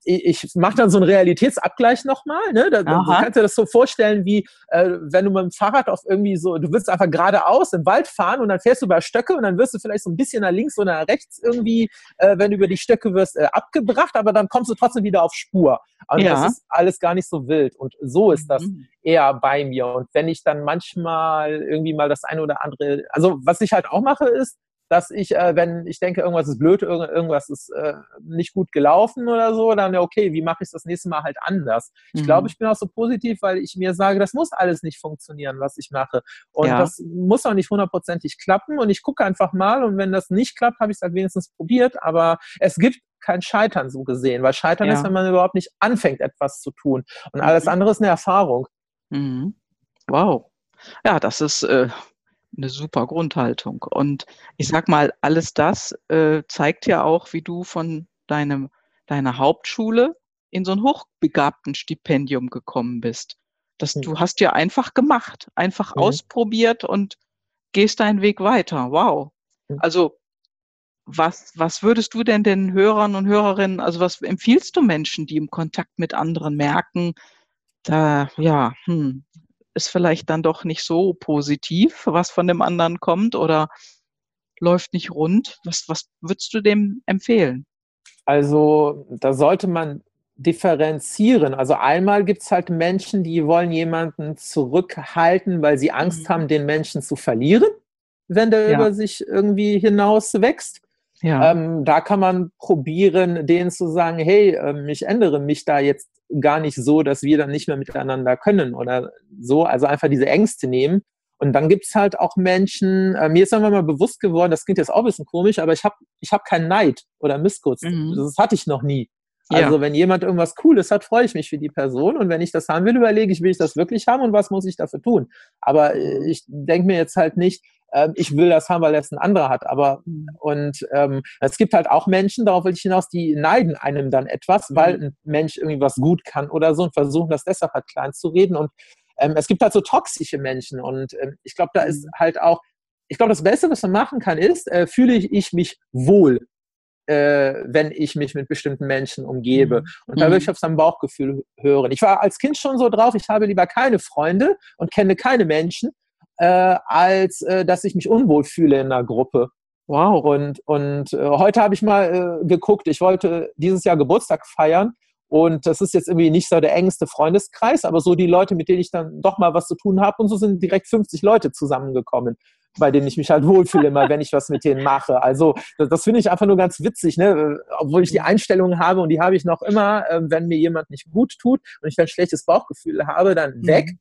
ich mache dann so einen Realitätsabgleich nochmal. Ne? Da, du kannst dir das so vorstellen, wie äh, wenn du mit dem Fahrrad auf irgendwie so, du willst einfach geradeaus im Wald fahren und dann fährst du über Stöcke und dann wirst du vielleicht so ein bisschen nach links oder nach rechts irgendwie, äh, wenn du über die Stöcke wirst, äh, abgebracht, aber dann kommst du trotzdem wieder auf Spur. Und ja. das ist alles gar nicht so wild. Und so ist das mhm. eher bei mir. Und wenn ich dann manchmal irgendwie mal das eine oder andere, also was ich halt auch mache, ist, dass ich, äh, wenn ich denke, irgendwas ist blöd, irgendwas ist äh, nicht gut gelaufen oder so, dann okay, wie mache ich das nächste Mal halt anders? Ich mhm. glaube, ich bin auch so positiv, weil ich mir sage, das muss alles nicht funktionieren, was ich mache. Und ja. das muss auch nicht hundertprozentig klappen. Und ich gucke einfach mal und wenn das nicht klappt, habe ich es halt wenigstens probiert. Aber es gibt kein Scheitern so gesehen, weil Scheitern ja. ist, wenn man überhaupt nicht anfängt, etwas zu tun. Und alles mhm. andere ist eine Erfahrung. Mhm. Wow. Ja, das ist äh, eine super Grundhaltung. Und ich sag mal, alles das äh, zeigt ja auch, wie du von deinem, deiner Hauptschule in so ein hochbegabten Stipendium gekommen bist. Das, mhm. Du hast ja einfach gemacht, einfach mhm. ausprobiert und gehst deinen Weg weiter. Wow. Mhm. Also was, was würdest du denn den Hörern und Hörerinnen, also was empfiehlst du Menschen, die im Kontakt mit anderen merken, da, ja, hm, ist vielleicht dann doch nicht so positiv, was von dem anderen kommt oder läuft nicht rund. Was, was würdest du dem empfehlen? Also da sollte man differenzieren. Also einmal gibt es halt Menschen, die wollen jemanden zurückhalten, weil sie Angst mhm. haben, den Menschen zu verlieren, wenn der ja. über sich irgendwie hinaus wächst. Ja. Ähm, da kann man probieren, denen zu sagen, hey, ähm, ich ändere mich da jetzt gar nicht so, dass wir dann nicht mehr miteinander können oder so. Also einfach diese Ängste nehmen. Und dann gibt's halt auch Menschen, äh, mir ist einfach mal bewusst geworden, das klingt jetzt auch ein bisschen komisch, aber ich habe ich hab keinen Neid oder Missgunst. Mhm. Das hatte ich noch nie. Also ja. wenn jemand irgendwas Cooles hat, freue ich mich für die Person. Und wenn ich das haben will, überlege ich, will ich das wirklich haben und was muss ich dafür tun. Aber äh, ich denke mir jetzt halt nicht, äh, ich will das haben, weil es ein anderer hat. Aber mhm. und ähm, es gibt halt auch Menschen, darauf will ich hinaus, die neiden einem dann etwas, weil mhm. ein Mensch irgendwie was gut kann oder so und versuchen das deshalb halt klein zu reden. Und ähm, es gibt halt so toxische Menschen. Und ähm, ich glaube, da ist mhm. halt auch, ich glaube, das Beste, was man machen kann, ist, äh, fühle ich mich wohl äh, wenn ich mich mit bestimmten Menschen umgebe. Und da würde ich auf sein Bauchgefühl hören. Ich war als Kind schon so drauf, ich habe lieber keine Freunde und kenne keine Menschen, äh, als äh, dass ich mich unwohl fühle in einer Gruppe. Wow. Und, und äh, heute habe ich mal äh, geguckt, ich wollte dieses Jahr Geburtstag feiern Und das ist jetzt irgendwie nicht so der engste Freundeskreis, aber so die Leute, mit denen ich dann doch mal was zu tun habe. Und so sind direkt 50 Leute zusammengekommen, bei denen ich mich halt wohlfühle, immer wenn ich was mit denen mache. Also das, das finde ich einfach nur ganz witzig, ne? obwohl ich die Einstellung habe und die habe ich noch immer, äh, wenn mir jemand nicht gut tut und ich ein schlechtes Bauchgefühl habe, dann mhm. weg.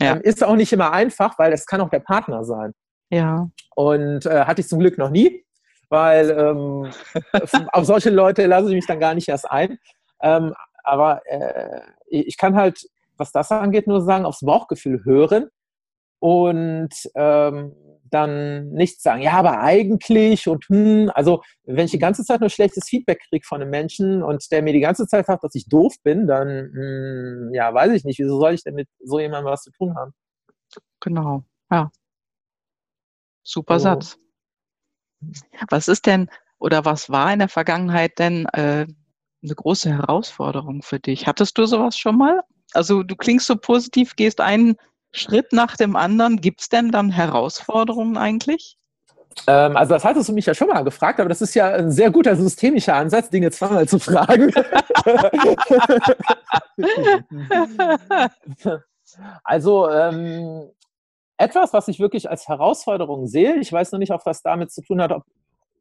Ja. Ähm, ist auch nicht immer einfach, weil das kann auch der Partner sein. Ja. Und äh, hatte ich zum Glück noch nie, weil ähm, auf solche Leute lasse ich mich dann gar nicht erst ein. Ähm, aber äh, ich kann halt, was das angeht, nur sagen, aufs Bauchgefühl hören und ähm, dann nichts sagen. Ja, aber eigentlich und hm, also wenn ich die ganze Zeit nur schlechtes Feedback kriege von einem Menschen und der mir die ganze Zeit sagt, dass ich doof bin, dann hm, ja, weiß ich nicht, wieso soll ich denn mit so jemandem was zu tun haben? Genau, ja. Super so. Satz. Was ist denn oder was war in der Vergangenheit denn äh, eine große Herausforderung für dich? Hattest du sowas schon mal? Also du klingst so positiv, gehst einen Schritt nach dem anderen. Gibt es denn dann Herausforderungen eigentlich? Ähm, also das hattest du mich ja schon mal gefragt, aber das ist ja ein sehr guter systemischer Ansatz, Dinge zweimal zu fragen. also ähm, etwas, was ich wirklich als Herausforderung sehe, ich weiß noch nicht, ob das damit zu tun hat, ob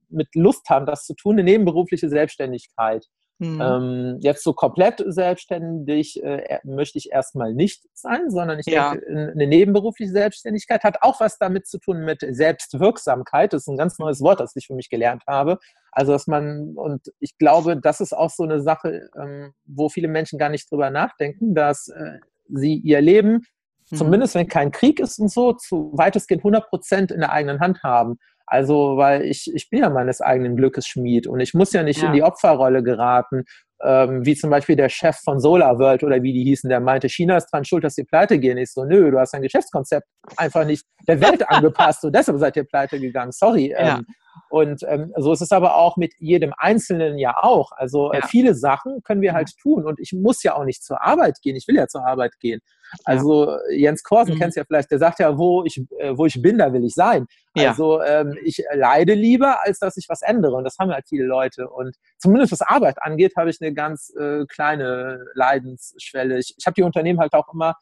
mit Lust haben, das zu tun, eine nebenberufliche Selbstständigkeit. Mhm. Ähm, jetzt so komplett selbstständig äh, möchte ich erstmal nicht sein, sondern ich ja. denke, eine nebenberufliche Selbstständigkeit hat auch was damit zu tun mit Selbstwirksamkeit. Das ist ein ganz neues Wort, das ich für mich gelernt habe. Also, dass man, und ich glaube, das ist auch so eine Sache, ähm, wo viele Menschen gar nicht drüber nachdenken, dass äh, sie ihr Leben, mhm. zumindest wenn kein Krieg ist und so, zu weitestgehend 100 Prozent in der eigenen Hand haben. Also, weil ich, ich bin ja meines eigenen Glückes Schmied und ich muss ja nicht ja. in die Opferrolle geraten, ähm, wie zum Beispiel der Chef von SolarWorld oder wie die hießen, der meinte, China ist dran schuld, dass die pleite gehen. Ich so, nö, du hast dein Geschäftskonzept einfach nicht der Welt angepasst und deshalb seid ihr pleite gegangen. Sorry. Ja. Und ähm, so ist es aber auch mit jedem Einzelnen ja auch. Also äh, ja. viele Sachen können wir halt tun und ich muss ja auch nicht zur Arbeit gehen. Ich will ja zur Arbeit gehen. Also Jens Korsen mhm. kennst du ja vielleicht, der sagt ja, wo ich, äh, wo ich bin, da will ich sein. Ja. Also ähm, ich leide lieber, als dass ich was ändere. Und das haben halt viele Leute. Und zumindest was Arbeit angeht, habe ich eine ganz äh, kleine Leidensschwelle. Ich, ich habe die Unternehmen halt auch immer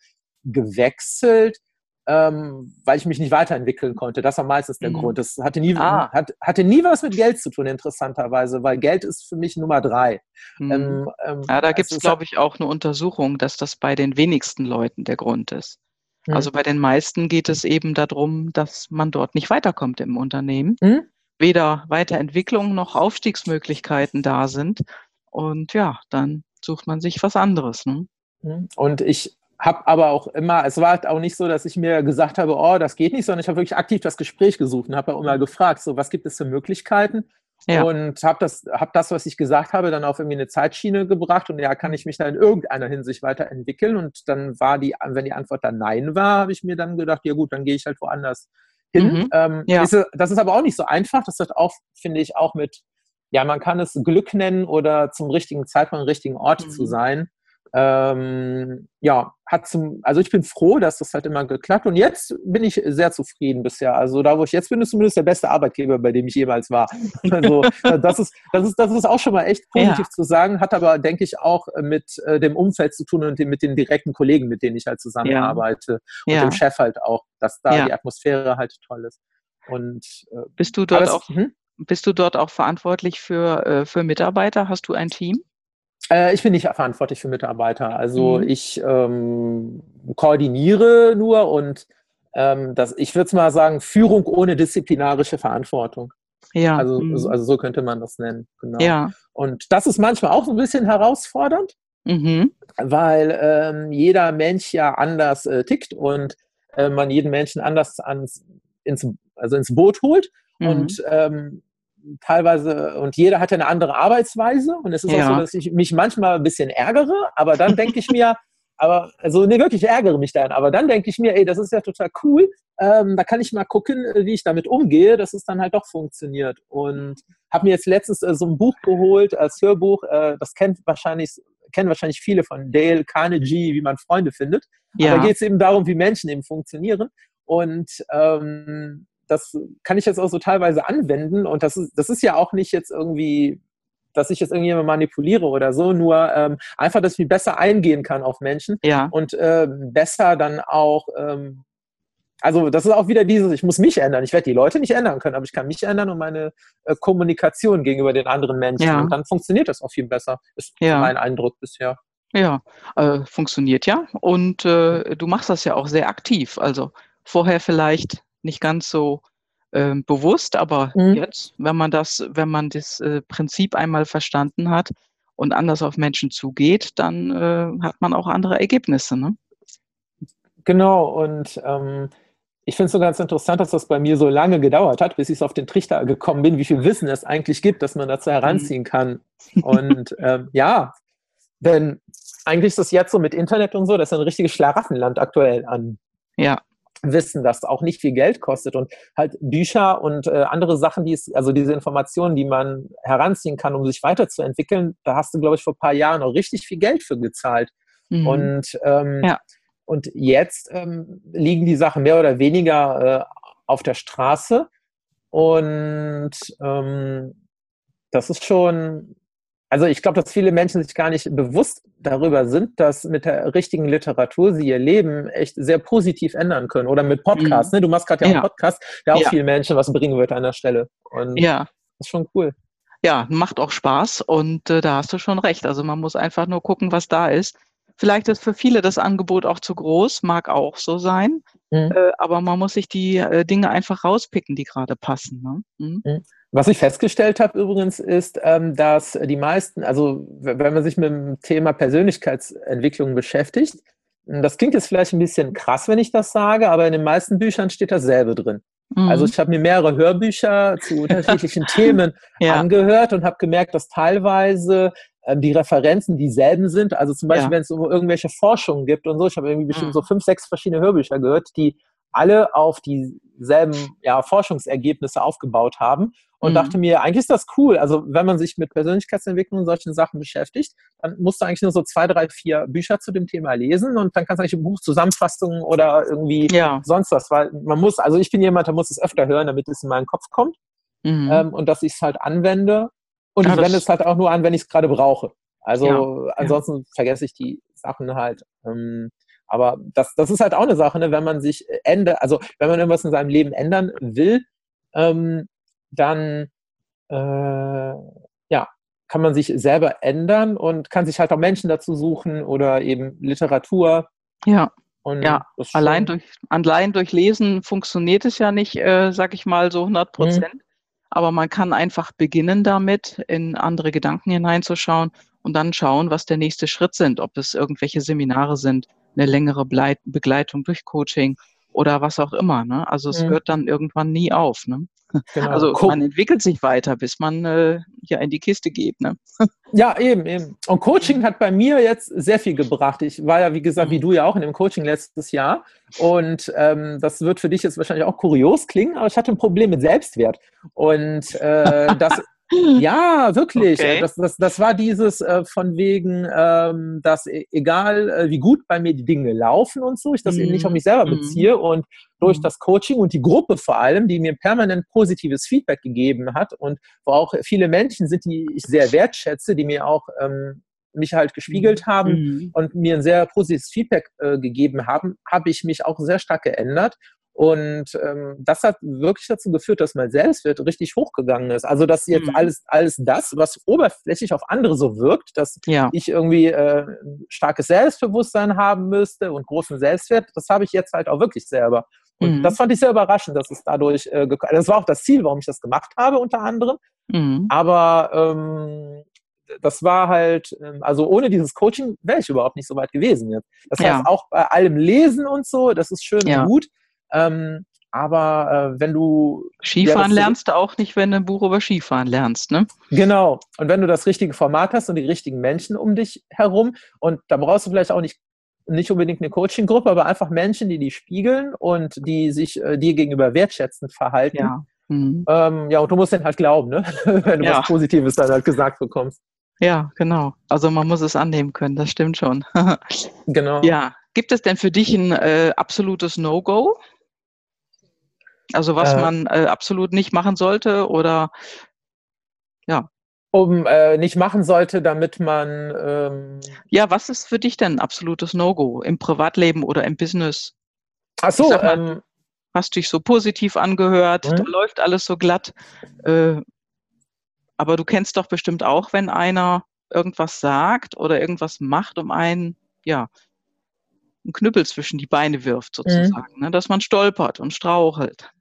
gewechselt ähm, weil ich mich nicht weiterentwickeln konnte. Das war meistens der mhm. Grund. Das hatte nie, ah. hat, hatte nie was mit Geld zu tun, interessanterweise, weil Geld ist für mich Nummer drei. Mhm. Ähm, ähm, ja, da gibt es, glaube ich, auch eine Untersuchung, dass das bei den wenigsten Leuten der Grund ist. Mhm. Also bei den meisten geht es eben darum, dass man dort nicht weiterkommt im Unternehmen. Mhm. Weder Weiterentwicklung noch Aufstiegsmöglichkeiten da sind. Und ja, dann sucht man sich was anderes. Ne? Mhm. Und ich habe aber auch immer, es war halt auch nicht so, dass ich mir gesagt habe, oh, das geht nicht, sondern ich habe wirklich aktiv das Gespräch gesucht und habe auch immer gefragt, so, was gibt es für Möglichkeiten? Ja. Und habe das, hab das, was ich gesagt habe, dann auf irgendwie eine Zeitschiene gebracht und ja, kann ich mich da in irgendeiner Hinsicht weiterentwickeln? Und dann war die, wenn die Antwort dann Nein war, habe ich mir dann gedacht, ja gut, dann gehe ich halt woanders hin. Mhm. Ähm, ja. ist, das ist aber auch nicht so einfach. Das hat auch, finde ich, auch mit, ja, man kann es Glück nennen oder zum richtigen Zeitpunkt am richtigen Ort mhm. zu sein ähm, ja, hat zum, also ich bin froh, dass das halt immer geklappt und jetzt bin ich sehr zufrieden bisher. Also da, wo ich jetzt bin, ist zumindest der beste Arbeitgeber, bei dem ich jemals war. Also das ist, das ist, das ist auch schon mal echt positiv ja. zu sagen, hat aber, denke ich, auch mit äh, dem Umfeld zu tun und mit den direkten Kollegen, mit denen ich halt zusammenarbeite ja. und ja. dem Chef halt auch, dass da die Atmosphäre halt toll ist. Und äh, bist du dort alles, auch, hm? bist du dort auch verantwortlich für, äh, für Mitarbeiter? Hast du ein Team? Äh, ich bin nicht verantwortlich für Mitarbeiter. Also mhm. ich ähm, koordiniere nur und ähm, das, ich würde es mal sagen, Führung ohne disziplinarische Verantwortung. Ja. Also, mhm. also so könnte man das nennen. Genau. Ja. Und das ist manchmal auch ein bisschen herausfordernd, mhm. weil ähm, jeder Mensch ja anders äh, tickt und äh, man jeden Menschen anders ans, ins, also ins Boot holt. Mhm. Und ähm, teilweise, und jeder hat ja eine andere Arbeitsweise. Und es ist ja. auch so, dass ich mich manchmal ein bisschen ärgere, aber dann denke ich mir, aber, also, nee, wirklich ärgere mich dann. Aber dann denke ich mir, ey, das ist ja total cool. Ähm, da kann ich mal gucken, wie ich damit umgehe, dass es dann halt doch funktioniert. Und habe mir jetzt letztens äh, so ein Buch geholt als Hörbuch. Äh, das kennt wahrscheinlich, kennen wahrscheinlich viele von Dale Carnegie, wie man Freunde findet. Ja. Aber da geht es eben darum, wie Menschen eben funktionieren. Und ähm, das kann ich jetzt auch so teilweise anwenden und das ist, das ist ja auch nicht jetzt irgendwie dass ich jetzt irgendjemand manipuliere oder so, nur ähm, einfach, dass ich besser eingehen kann auf Menschen ja. und äh, besser dann auch ähm, also das ist auch wieder dieses, ich muss mich ändern. Ich werde die Leute nicht ändern können, aber ich kann mich ändern und meine äh, Kommunikation gegenüber den anderen Menschen. Ja. Und dann funktioniert das auch viel besser, ist ja. mein Eindruck bisher. Ja, äh, funktioniert ja. Und äh, du machst das ja auch sehr aktiv. Also vorher vielleicht nicht ganz so äh, bewusst, aber mhm. jetzt, wenn man das, wenn man das äh, Prinzip einmal verstanden hat und anders auf Menschen zugeht, dann äh, hat man auch andere Ergebnisse. Ne? Genau, und ähm, ich finde es so ganz interessant, dass das bei mir so lange gedauert hat, bis ich auf den Trichter gekommen bin, wie viel Wissen es eigentlich gibt, dass man dazu heranziehen mhm. kann. Und ähm, ja, denn eigentlich ist das jetzt so mit Internet und so, das ist ein richtiges Schlaraffenland aktuell an ja. Wissen, das auch nicht viel Geld kostet und halt Bücher und äh, andere Sachen, die es, also diese Informationen, die man heranziehen kann, um sich weiterzuentwickeln, da hast du, glaube ich, vor ein paar Jahren auch richtig viel Geld für gezahlt. Mhm. Und ähm, ja. Und jetzt ähm, liegen die Sachen mehr oder weniger äh, auf der Straße. Und ähm, das ist schon, also ich glaube, dass viele Menschen sich gar nicht bewusst darüber sind, dass mit der richtigen Literatur sie ihr Leben echt sehr positiv ändern können. Oder mit Podcasts. Mhm. Ne? Du machst gerade ja, ja, einen Podcast, der auch ja. vielen Menschen was bringen wird an der Stelle. Und ja. das ist schon cool. Ja, macht auch Spaß und äh, da hast du schon recht. Also man muss einfach nur gucken, was da ist. Vielleicht ist für viele das Angebot auch zu groß, mag auch so sein. Mhm. Äh, aber man muss sich die äh, Dinge einfach rauspicken, die gerade passen. Ne? Mhm. mhm. Was ich festgestellt habe übrigens ist, ähm, dass die meisten, also wenn man sich mit dem Thema Persönlichkeitsentwicklung beschäftigt, das klingt jetzt vielleicht ein bisschen krass, wenn ich das sage, aber in den meisten Büchern steht dasselbe drin. Mhm. Also ich habe mir mehrere Hörbücher zu unterschiedlichen Themen ja. angehört und habe gemerkt, dass teilweise die Referenzen dieselben sind. Also zum Beispiel, ja. wenn es irgendwelche Forschungen gibt und so, ich habe irgendwie bestimmt mhm. so fünf, sechs verschiedene Hörbücher gehört, die alle auf dieselben ja, Forschungsergebnisse aufgebaut haben und mhm. dachte mir, eigentlich ist das cool. Also wenn man sich mit Persönlichkeitsentwicklung und solchen Sachen beschäftigt, dann musst du eigentlich nur so zwei, drei, vier Bücher zu dem Thema lesen und dann kannst du eigentlich ein Buch Zusammenfassungen oder irgendwie ja. sonst was, weil man muss, also ich bin jemand, der muss es öfter hören, damit es in meinen Kopf kommt mhm. ähm, und dass ich es halt anwende und ja, ich wende es halt auch nur an, wenn ich es gerade brauche. Also ja, ansonsten ja. vergesse ich die Sachen halt. Ähm, aber das, das ist halt auch eine Sache, ne? wenn man sich ändert, also wenn man irgendwas in seinem Leben ändern will, ähm, dann äh, ja, kann man sich selber ändern und kann sich halt auch Menschen dazu suchen oder eben Literatur. Ja. Und ja, allein durch, allein durch Lesen funktioniert es ja nicht, äh, sag ich mal, so 100 Prozent. Mhm. Aber man kann einfach beginnen damit, in andere Gedanken hineinzuschauen und dann schauen, was der nächste Schritt sind, ob es irgendwelche Seminare sind, eine längere Begleitung durch Coaching oder was auch immer. Ne? Also es mhm. hört dann irgendwann nie auf. Ne? Genau. Also man entwickelt sich weiter, bis man äh, ja in die Kiste geht. Ne? Ja, eben, eben. Und Coaching hat bei mir jetzt sehr viel gebracht. Ich war ja, wie gesagt, wie mhm. du ja auch in dem Coaching letztes Jahr. Und ähm, das wird für dich jetzt wahrscheinlich auch kurios klingen, aber ich hatte ein Problem mit Selbstwert. Und äh, das ja, wirklich. Okay. Das, das, das war dieses äh, von wegen, ähm, dass e, egal äh, wie gut bei mir die Dinge laufen und so, ich das mm. eben nicht auf mich selber mm. beziehe und durch mm. das Coaching und die Gruppe vor allem, die mir permanent positives Feedback gegeben hat und wo auch viele Menschen sind, die ich sehr wertschätze, die mir auch ähm, mich halt gespiegelt mhm. haben mhm. und mir ein sehr positives Feedback äh, gegeben haben, habe ich mich auch sehr stark geändert und ähm, das hat wirklich dazu geführt, dass mein Selbstwert richtig hochgegangen ist. Also dass jetzt mhm. alles, alles das, was oberflächlich auf andere so wirkt, dass ja. ich irgendwie äh, starkes Selbstbewusstsein haben müsste und großen Selbstwert, das habe ich jetzt halt auch wirklich selber. Und mhm. das fand ich sehr überraschend, dass es dadurch, äh, das war auch das Ziel, warum ich das gemacht habe, unter anderem. Mhm. Aber ähm, das war halt, ähm, also ohne dieses Coaching wäre ich überhaupt nicht so weit gewesen jetzt. Das heißt, ja. auch bei allem Lesen und so, das ist schön ja. und gut. Ähm, aber äh, wenn du. Skifahren ja, lernst du auch nicht, wenn du ein Buch über Skifahren lernst, ne? Genau. Und wenn du das richtige Format hast und die richtigen Menschen um dich herum, und da brauchst du vielleicht auch nicht, nicht unbedingt eine Coaching-Gruppe, aber einfach Menschen, die die spiegeln und die sich äh, dir gegenüber wertschätzend verhalten. Ja. Mhm. Ähm, ja, und du musst denen halt glauben, ne? wenn du ja. was Positives dann halt gesagt bekommst. Ja, genau. Also man muss es annehmen können, das stimmt schon. genau. Ja. Gibt es denn für dich ein äh, absolutes No-Go? Also was äh, man äh, absolut nicht machen sollte oder ja. um äh, nicht machen sollte, damit man. Ähm ja, was ist für dich denn ein absolutes No-Go im Privatleben oder im Business? Ach so, mal, ähm, hast dich so positiv angehört, mhm. da läuft alles so glatt. Äh, aber du kennst doch bestimmt auch, wenn einer irgendwas sagt oder irgendwas macht, um einen, ja, einen Knüppel zwischen die Beine wirft, sozusagen, mhm. ne, dass man stolpert und strauchelt.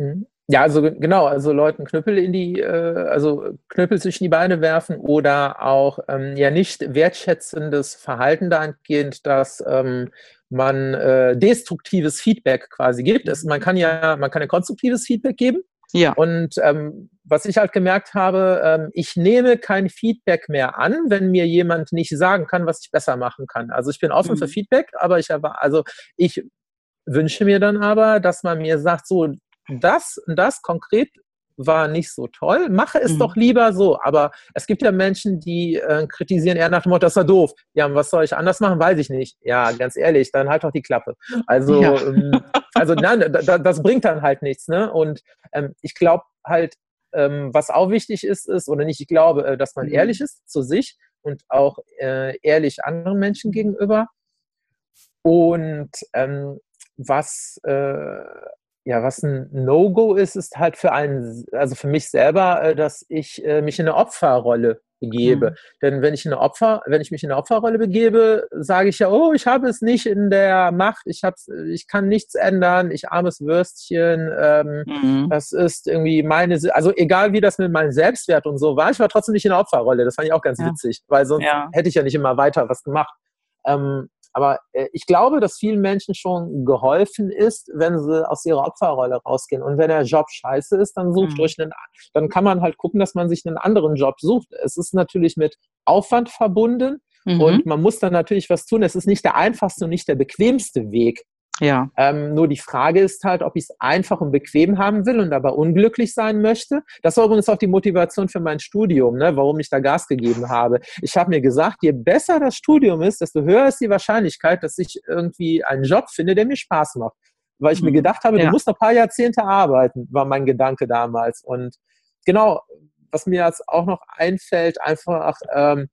Mhm. Ja, also genau, also Leuten Knüppel in die, äh, also Knüppel zwischen die Beine werfen oder auch ähm, ja nicht wertschätzendes Verhalten dahingehend, dass ähm, man äh, destruktives Feedback quasi gibt. Es, man kann ja, man kann ja konstruktives Feedback geben. Ja. Und ähm, was ich halt gemerkt habe, ähm, ich nehme kein Feedback mehr an, wenn mir jemand nicht sagen kann, was ich besser machen kann. Also ich bin offen mhm. für Feedback, aber ich habe, also ich wünsche mir dann aber, dass man mir sagt, so das und das konkret war nicht so toll, mache es mhm. doch lieber so. Aber es gibt ja Menschen, die äh, kritisieren eher nach dem Motto, das war doof. Ja, was soll ich anders machen? Weiß ich nicht. Ja, ganz ehrlich, dann halt doch die Klappe. Also, ja. ähm, also nein, da, das bringt dann halt nichts. Ne? Und ähm, ich glaube halt, ähm, was auch wichtig ist, ist, oder nicht, ich glaube, äh, dass man mhm. ehrlich ist zu sich und auch äh, ehrlich anderen Menschen gegenüber. Und ähm, was äh, ja, was ein No-Go ist, ist halt für einen, also für mich selber, äh, dass ich äh, mich in eine Opferrolle begebe. Mhm. Denn wenn ich in eine Opfer, wenn ich mich in eine Opferrolle begebe, sage ich ja, oh, ich habe es nicht in der Macht, ich hab's, ich kann nichts ändern, ich armes Würstchen, ähm, mhm. das ist irgendwie meine, also egal wie das mit meinem Selbstwert und so war, ich war trotzdem nicht in der Opferrolle. Das fand ich auch ganz ja. witzig, weil sonst ja. hätte ich ja nicht immer weiter was gemacht. Ähm, aber äh, ich glaube, dass vielen Menschen schon geholfen ist, wenn sie aus ihrer Opferrolle rausgehen. Und wenn der Job scheiße ist, dann sucht mhm. euch einen, dann kann man halt gucken, dass man sich einen anderen Job sucht. Es ist natürlich mit Aufwand verbunden. Mhm. Und man muss dann natürlich was tun. Es ist nicht der einfachste und nicht der bequemste Weg. Ja. Ähm, nur die Frage ist halt, ob ich es einfach und bequem haben will und aber unglücklich sein möchte. Das war übrigens auch die Motivation für mein Studium, ne, warum ich da Gas gegeben habe. Ich habe mir gesagt, je besser das Studium ist, desto höher ist die Wahrscheinlichkeit, dass ich irgendwie einen Job finde, der mir Spaß macht. Weil ich mhm. mir gedacht habe, ja. du musst noch ein paar Jahrzehnte arbeiten, war mein Gedanke damals. Und genau, was mir jetzt auch noch einfällt, einfach, ähm,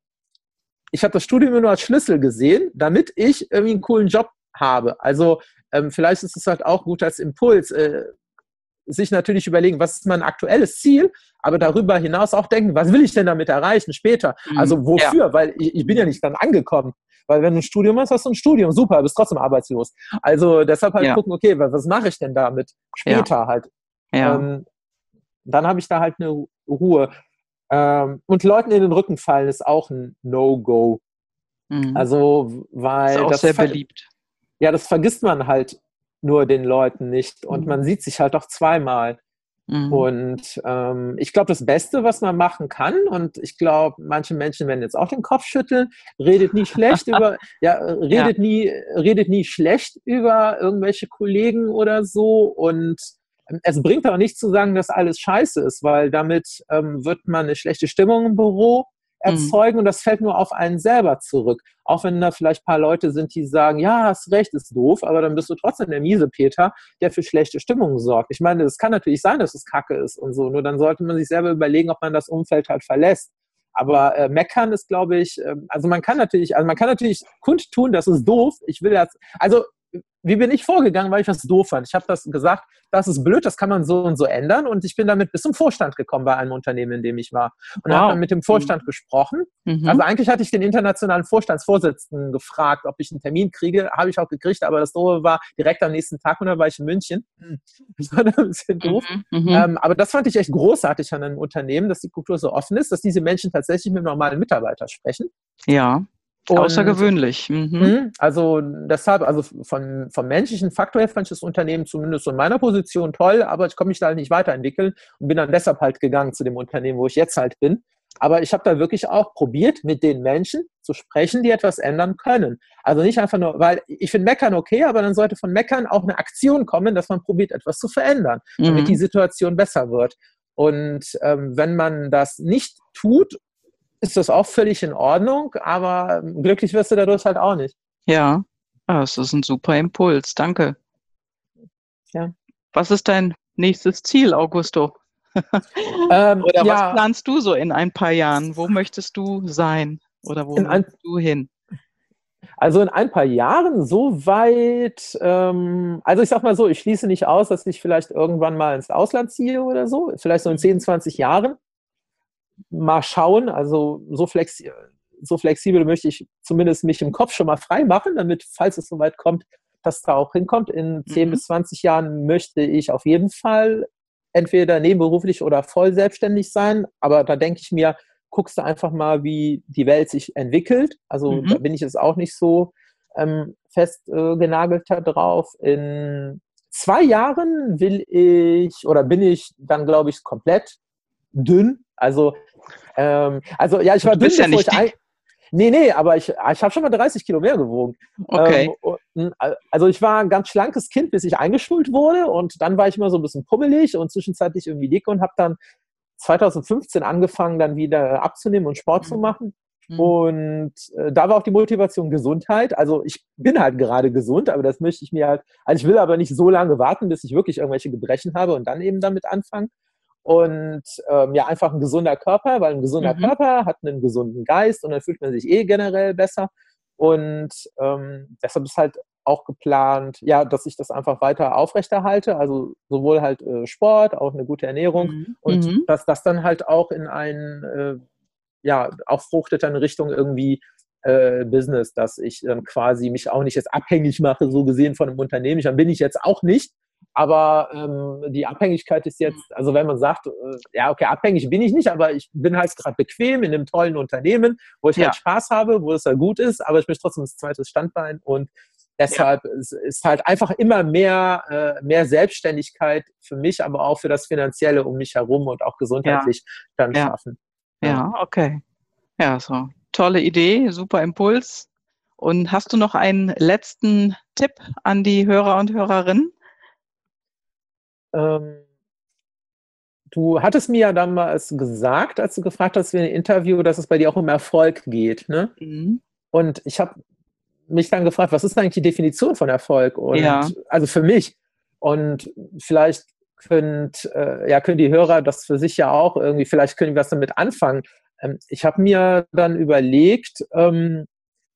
ich habe das Studium nur als Schlüssel gesehen, damit ich irgendwie einen coolen Job habe. Also ähm, vielleicht ist es halt auch gut als Impuls, äh, sich natürlich überlegen, was ist mein aktuelles Ziel, aber darüber hinaus auch denken, was will ich denn damit erreichen später? Mhm. Also wofür? Ja. Weil ich, ich, bin ja nicht dann angekommen. Weil wenn du ein Studium hast, hast du ein Studium, super, bist trotzdem arbeitslos. Also deshalb halt ja. gucken, okay, was, mache ich denn damit später ja. halt? Ähm, dann habe ich da halt eine Ruhe. Ähm, und Leuten in den Rücken fallen ist auch ein No-Go. Mhm. Also, weil. Ist auch das sehr beliebt ja, das vergisst man halt nur den Leuten nicht und mhm. man sieht sich halt auch zweimal. Mhm. Und ähm, ich glaube, das Beste, was man machen kann, und ich glaube, manche Menschen werden jetzt auch den Kopf schütteln, redet nie schlecht über, ja, redet ja. nie, redet nie schlecht über irgendwelche Kollegen oder so. Und ähm, es bringt aber nicht zu sagen, dass alles scheiße ist, weil damit ähm, wird man eine schlechte Stimmung im Büro. Erzeugen mhm. und das fällt nur auf einen selber zurück. Auch wenn da vielleicht paar Leute sind, die sagen, ja, hast recht, ist doof, aber dann bist du trotzdem der miese Peter, der für schlechte Stimmung sorgt. Ich meine, es kann natürlich sein, dass es Kacke ist und so, nur dann sollte man sich selber überlegen, ob man das Umfeld halt verlässt. Aber äh, meckern ist, glaube ich, äh, also man kann natürlich, also man kann natürlich kundtun, das ist doof. Ich will jetzt, also wie bin ich vorgegangen, weil ich das doof fand. Ich habe das gesagt, das ist blöd, das kann man so und so ändern. Und ich bin damit bis zum Vorstand gekommen bei einem Unternehmen, in dem ich war. Und wow. habe dann mit dem Vorstand mhm. gesprochen. Mhm. Also eigentlich hatte ich den internationalen Vorstandsvorsitzenden gefragt, ob ich einen Termin kriege. Habe ich auch gekriegt, aber das Doofe war direkt am nächsten Tag und dann war ich in München. Das war ein bisschen doof. Mhm. mhm. Ähm, aber das fand ich echt großartig an einem Unternehmen, dass die Kultur so offen ist, dass diese Menschen tatsächlich mit normalen Mitarbeitern sprechen. Ja. Und, Außergewöhnlich. Mhm. Hm, also deshalb, also von, vom menschlichen Faktor her fand ich das Unternehmen zumindest in meiner Position toll, aber ich konnte mich da halt nicht weiterentwickeln und bin dann deshalb halt gegangen zu dem Unternehmen, wo ich jetzt halt bin. Aber ich habe da wirklich auch probiert, mit den Menschen zu sprechen, die etwas ändern können. Also nicht einfach nur, weil ich finde Meckern okay, aber dann sollte von Meckern auch eine Aktion kommen, dass man probiert, etwas zu verändern, damit mhm. die Situation besser wird. Und ähm, wenn man das nicht tut ist das auch völlig in Ordnung, aber glücklich wirst du dadurch halt auch nicht. Ja, das ist ein super Impuls. Danke. Ja. Was ist dein nächstes Ziel, Augusto? ähm, oder ja, was planst du so in ein paar Jahren? Wo möchtest du sein? Oder wo möchtest du hin? Also in ein paar Jahren so weit, ähm, also ich sag mal so, ich schließe nicht aus, dass ich vielleicht irgendwann mal ins Ausland ziehe oder so, vielleicht so in 10, mhm. 20 Jahren. Mal schauen, also so, flexi so flexibel möchte ich zumindest mich im Kopf schon mal frei machen, damit, falls es soweit kommt, dass da auch hinkommt. In 10 mhm. bis 20 Jahren möchte ich auf jeden Fall entweder nebenberuflich oder voll selbstständig sein, aber da denke ich mir, guckst du einfach mal, wie die Welt sich entwickelt. Also mhm. da bin ich jetzt auch nicht so ähm, fest äh, drauf. In zwei Jahren will ich oder bin ich dann, glaube ich, komplett dünn. Also, ähm, also ja, ich war dünn, ja nicht ich Nee, nee, aber ich, ich habe schon mal 30 Kilo mehr gewogen. Okay. Ähm, also ich war ein ganz schlankes Kind, bis ich eingeschult wurde und dann war ich immer so ein bisschen pummelig und zwischenzeitlich irgendwie dick und habe dann 2015 angefangen, dann wieder abzunehmen und Sport mhm. zu machen. Mhm. Und äh, da war auch die Motivation Gesundheit. Also ich bin halt gerade gesund, aber das möchte ich mir halt, also ich will aber nicht so lange warten, bis ich wirklich irgendwelche Gebrechen habe und dann eben damit anfangen. Und ähm, ja, einfach ein gesunder Körper, weil ein gesunder mhm. Körper hat einen gesunden Geist und dann fühlt man sich eh generell besser. Und ähm, deshalb ist halt auch geplant, ja, dass ich das einfach weiter aufrechterhalte, also sowohl halt äh, Sport, auch eine gute Ernährung mhm. und mhm. dass das dann halt auch in ein, äh, ja, auch fruchtet dann Richtung irgendwie äh, Business, dass ich dann quasi mich auch nicht jetzt abhängig mache, so gesehen von einem Unternehmen. Dann bin ich jetzt auch nicht, aber ähm, die Abhängigkeit ist jetzt, also wenn man sagt, äh, ja, okay, abhängig bin ich nicht, aber ich bin halt gerade bequem in einem tollen Unternehmen, wo ich halt ja. halt Spaß habe, wo es halt gut ist, aber ich möchte trotzdem das zweite Standbein und Deshalb ja. ist, ist halt einfach immer mehr, äh, mehr Selbstständigkeit für mich, aber auch für das Finanzielle um mich herum und auch gesundheitlich ja. dann schaffen. Ja. okay. Ja, so tolle Idee, super Impuls. Und hast du noch einen letzten Tipp an die Hörer und Hörerinnen? Ähm, du hattest mir ja damals gesagt, als du gefragt hast für ein Interview, dass es bei dir auch um Erfolg geht. Ne? Mhm. Und ich habe mich dann gefragt, was ist eigentlich die Definition von Erfolg? Und ja. also für mich. Und vielleicht könnt, äh, ja, können die Hörer das für sich ja auch irgendwie, vielleicht können die was damit anfangen. Ähm, ich habe mir dann überlegt, ähm,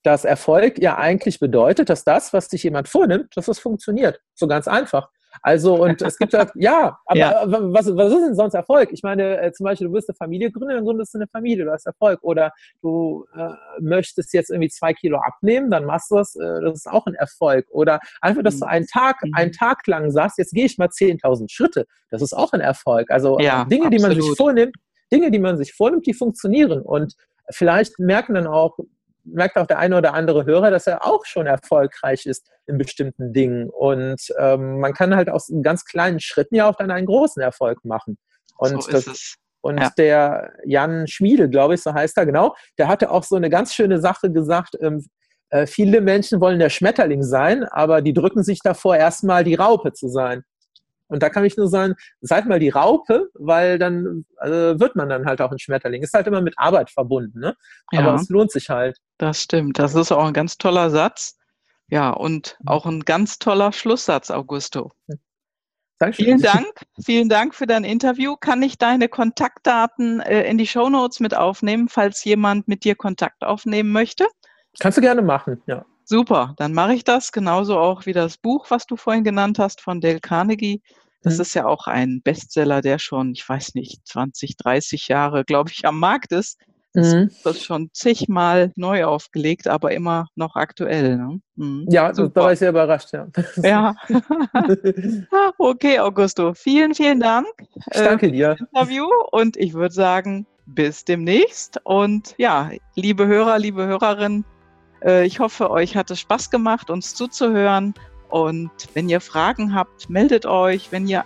dass Erfolg ja eigentlich bedeutet, dass das, was sich jemand vornimmt, dass es funktioniert. So ganz einfach. Also, und es gibt halt, ja, aber ja. Was, was ist denn sonst Erfolg? Ich meine, äh, zum Beispiel, du wirst eine Familie gründen, dann gründest du eine Familie, du hast Erfolg. Oder du äh, möchtest jetzt irgendwie zwei Kilo abnehmen, dann machst du das, äh, das ist auch ein Erfolg. Oder einfach, dass du einen Tag, mhm. einen Tag lang sagst, jetzt gehe ich mal 10.000 Schritte, das ist auch ein Erfolg. Also ja, Dinge, absolut. die man sich vornimmt, Dinge, die man sich vornimmt, die funktionieren. Und vielleicht merken dann auch merkt auch der eine oder andere Hörer, dass er auch schon erfolgreich ist in bestimmten Dingen. Und ähm, man kann halt aus ganz kleinen Schritten ja auch dann einen großen Erfolg machen. Und, so das, und ja. der Jan Schmiede, glaube ich, so heißt er, genau, der hatte auch so eine ganz schöne Sache gesagt, ähm, äh, viele Menschen wollen der Schmetterling sein, aber die drücken sich davor, erstmal die Raupe zu sein. Und da kann ich nur sagen, seid mal die Raupe, weil dann äh, wird man dann halt auch ein Schmetterling. Ist halt immer mit Arbeit verbunden, ne? Aber ja, es lohnt sich halt. Das stimmt. Das ist auch ein ganz toller Satz. Ja, und auch ein ganz toller Schlusssatz, Augusto. Dankeschön. Vielen Dank. Vielen Dank für dein Interview. Kann ich deine Kontaktdaten äh, in die Shownotes mit aufnehmen, falls jemand mit dir Kontakt aufnehmen möchte? Kannst du gerne machen, ja. Super, dann mache ich das. Genauso auch wie das Buch, was du vorhin genannt hast von Dale Carnegie. Das mhm. ist ja auch ein Bestseller, der schon, ich weiß nicht, 20, 30 Jahre, glaube ich, am Markt ist. Das mhm. ist schon zigmal neu aufgelegt, aber immer noch aktuell. Ne? Mhm. Ja, Super. da war ich sehr überrascht, ja. Ja. okay, Augusto. Vielen, vielen Dank. Ich danke äh, dir. Interview und ich würde sagen, bis demnächst. Und ja, liebe Hörer, liebe Hörerinnen, äh, ich hoffe, euch hat es Spaß gemacht, uns zuzuhören. Und wenn ihr Fragen habt, meldet euch. Wenn ihr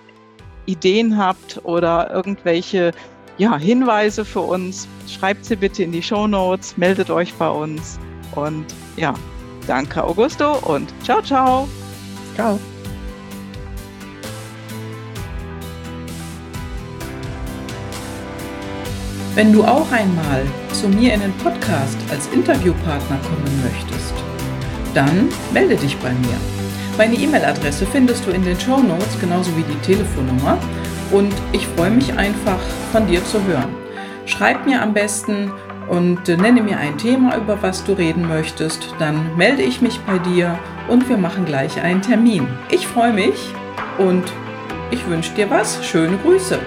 Ideen habt oder irgendwelche ja, Hinweise für uns, schreibt sie bitte in die Show Notes, meldet euch bei uns. Und ja, danke Augusto und ciao, ciao. Ciao. Wenn du auch einmal zu mir in den Podcast als Interviewpartner kommen möchtest, dann melde dich bei mir. Meine E-Mail-Adresse findest du in den Show Notes genauso wie die Telefonnummer und ich freue mich einfach von dir zu hören. Schreib mir am besten und nenne mir ein Thema, über was du reden möchtest, dann melde ich mich bei dir und wir machen gleich einen Termin. Ich freue mich und ich wünsche dir was. Schöne Grüße.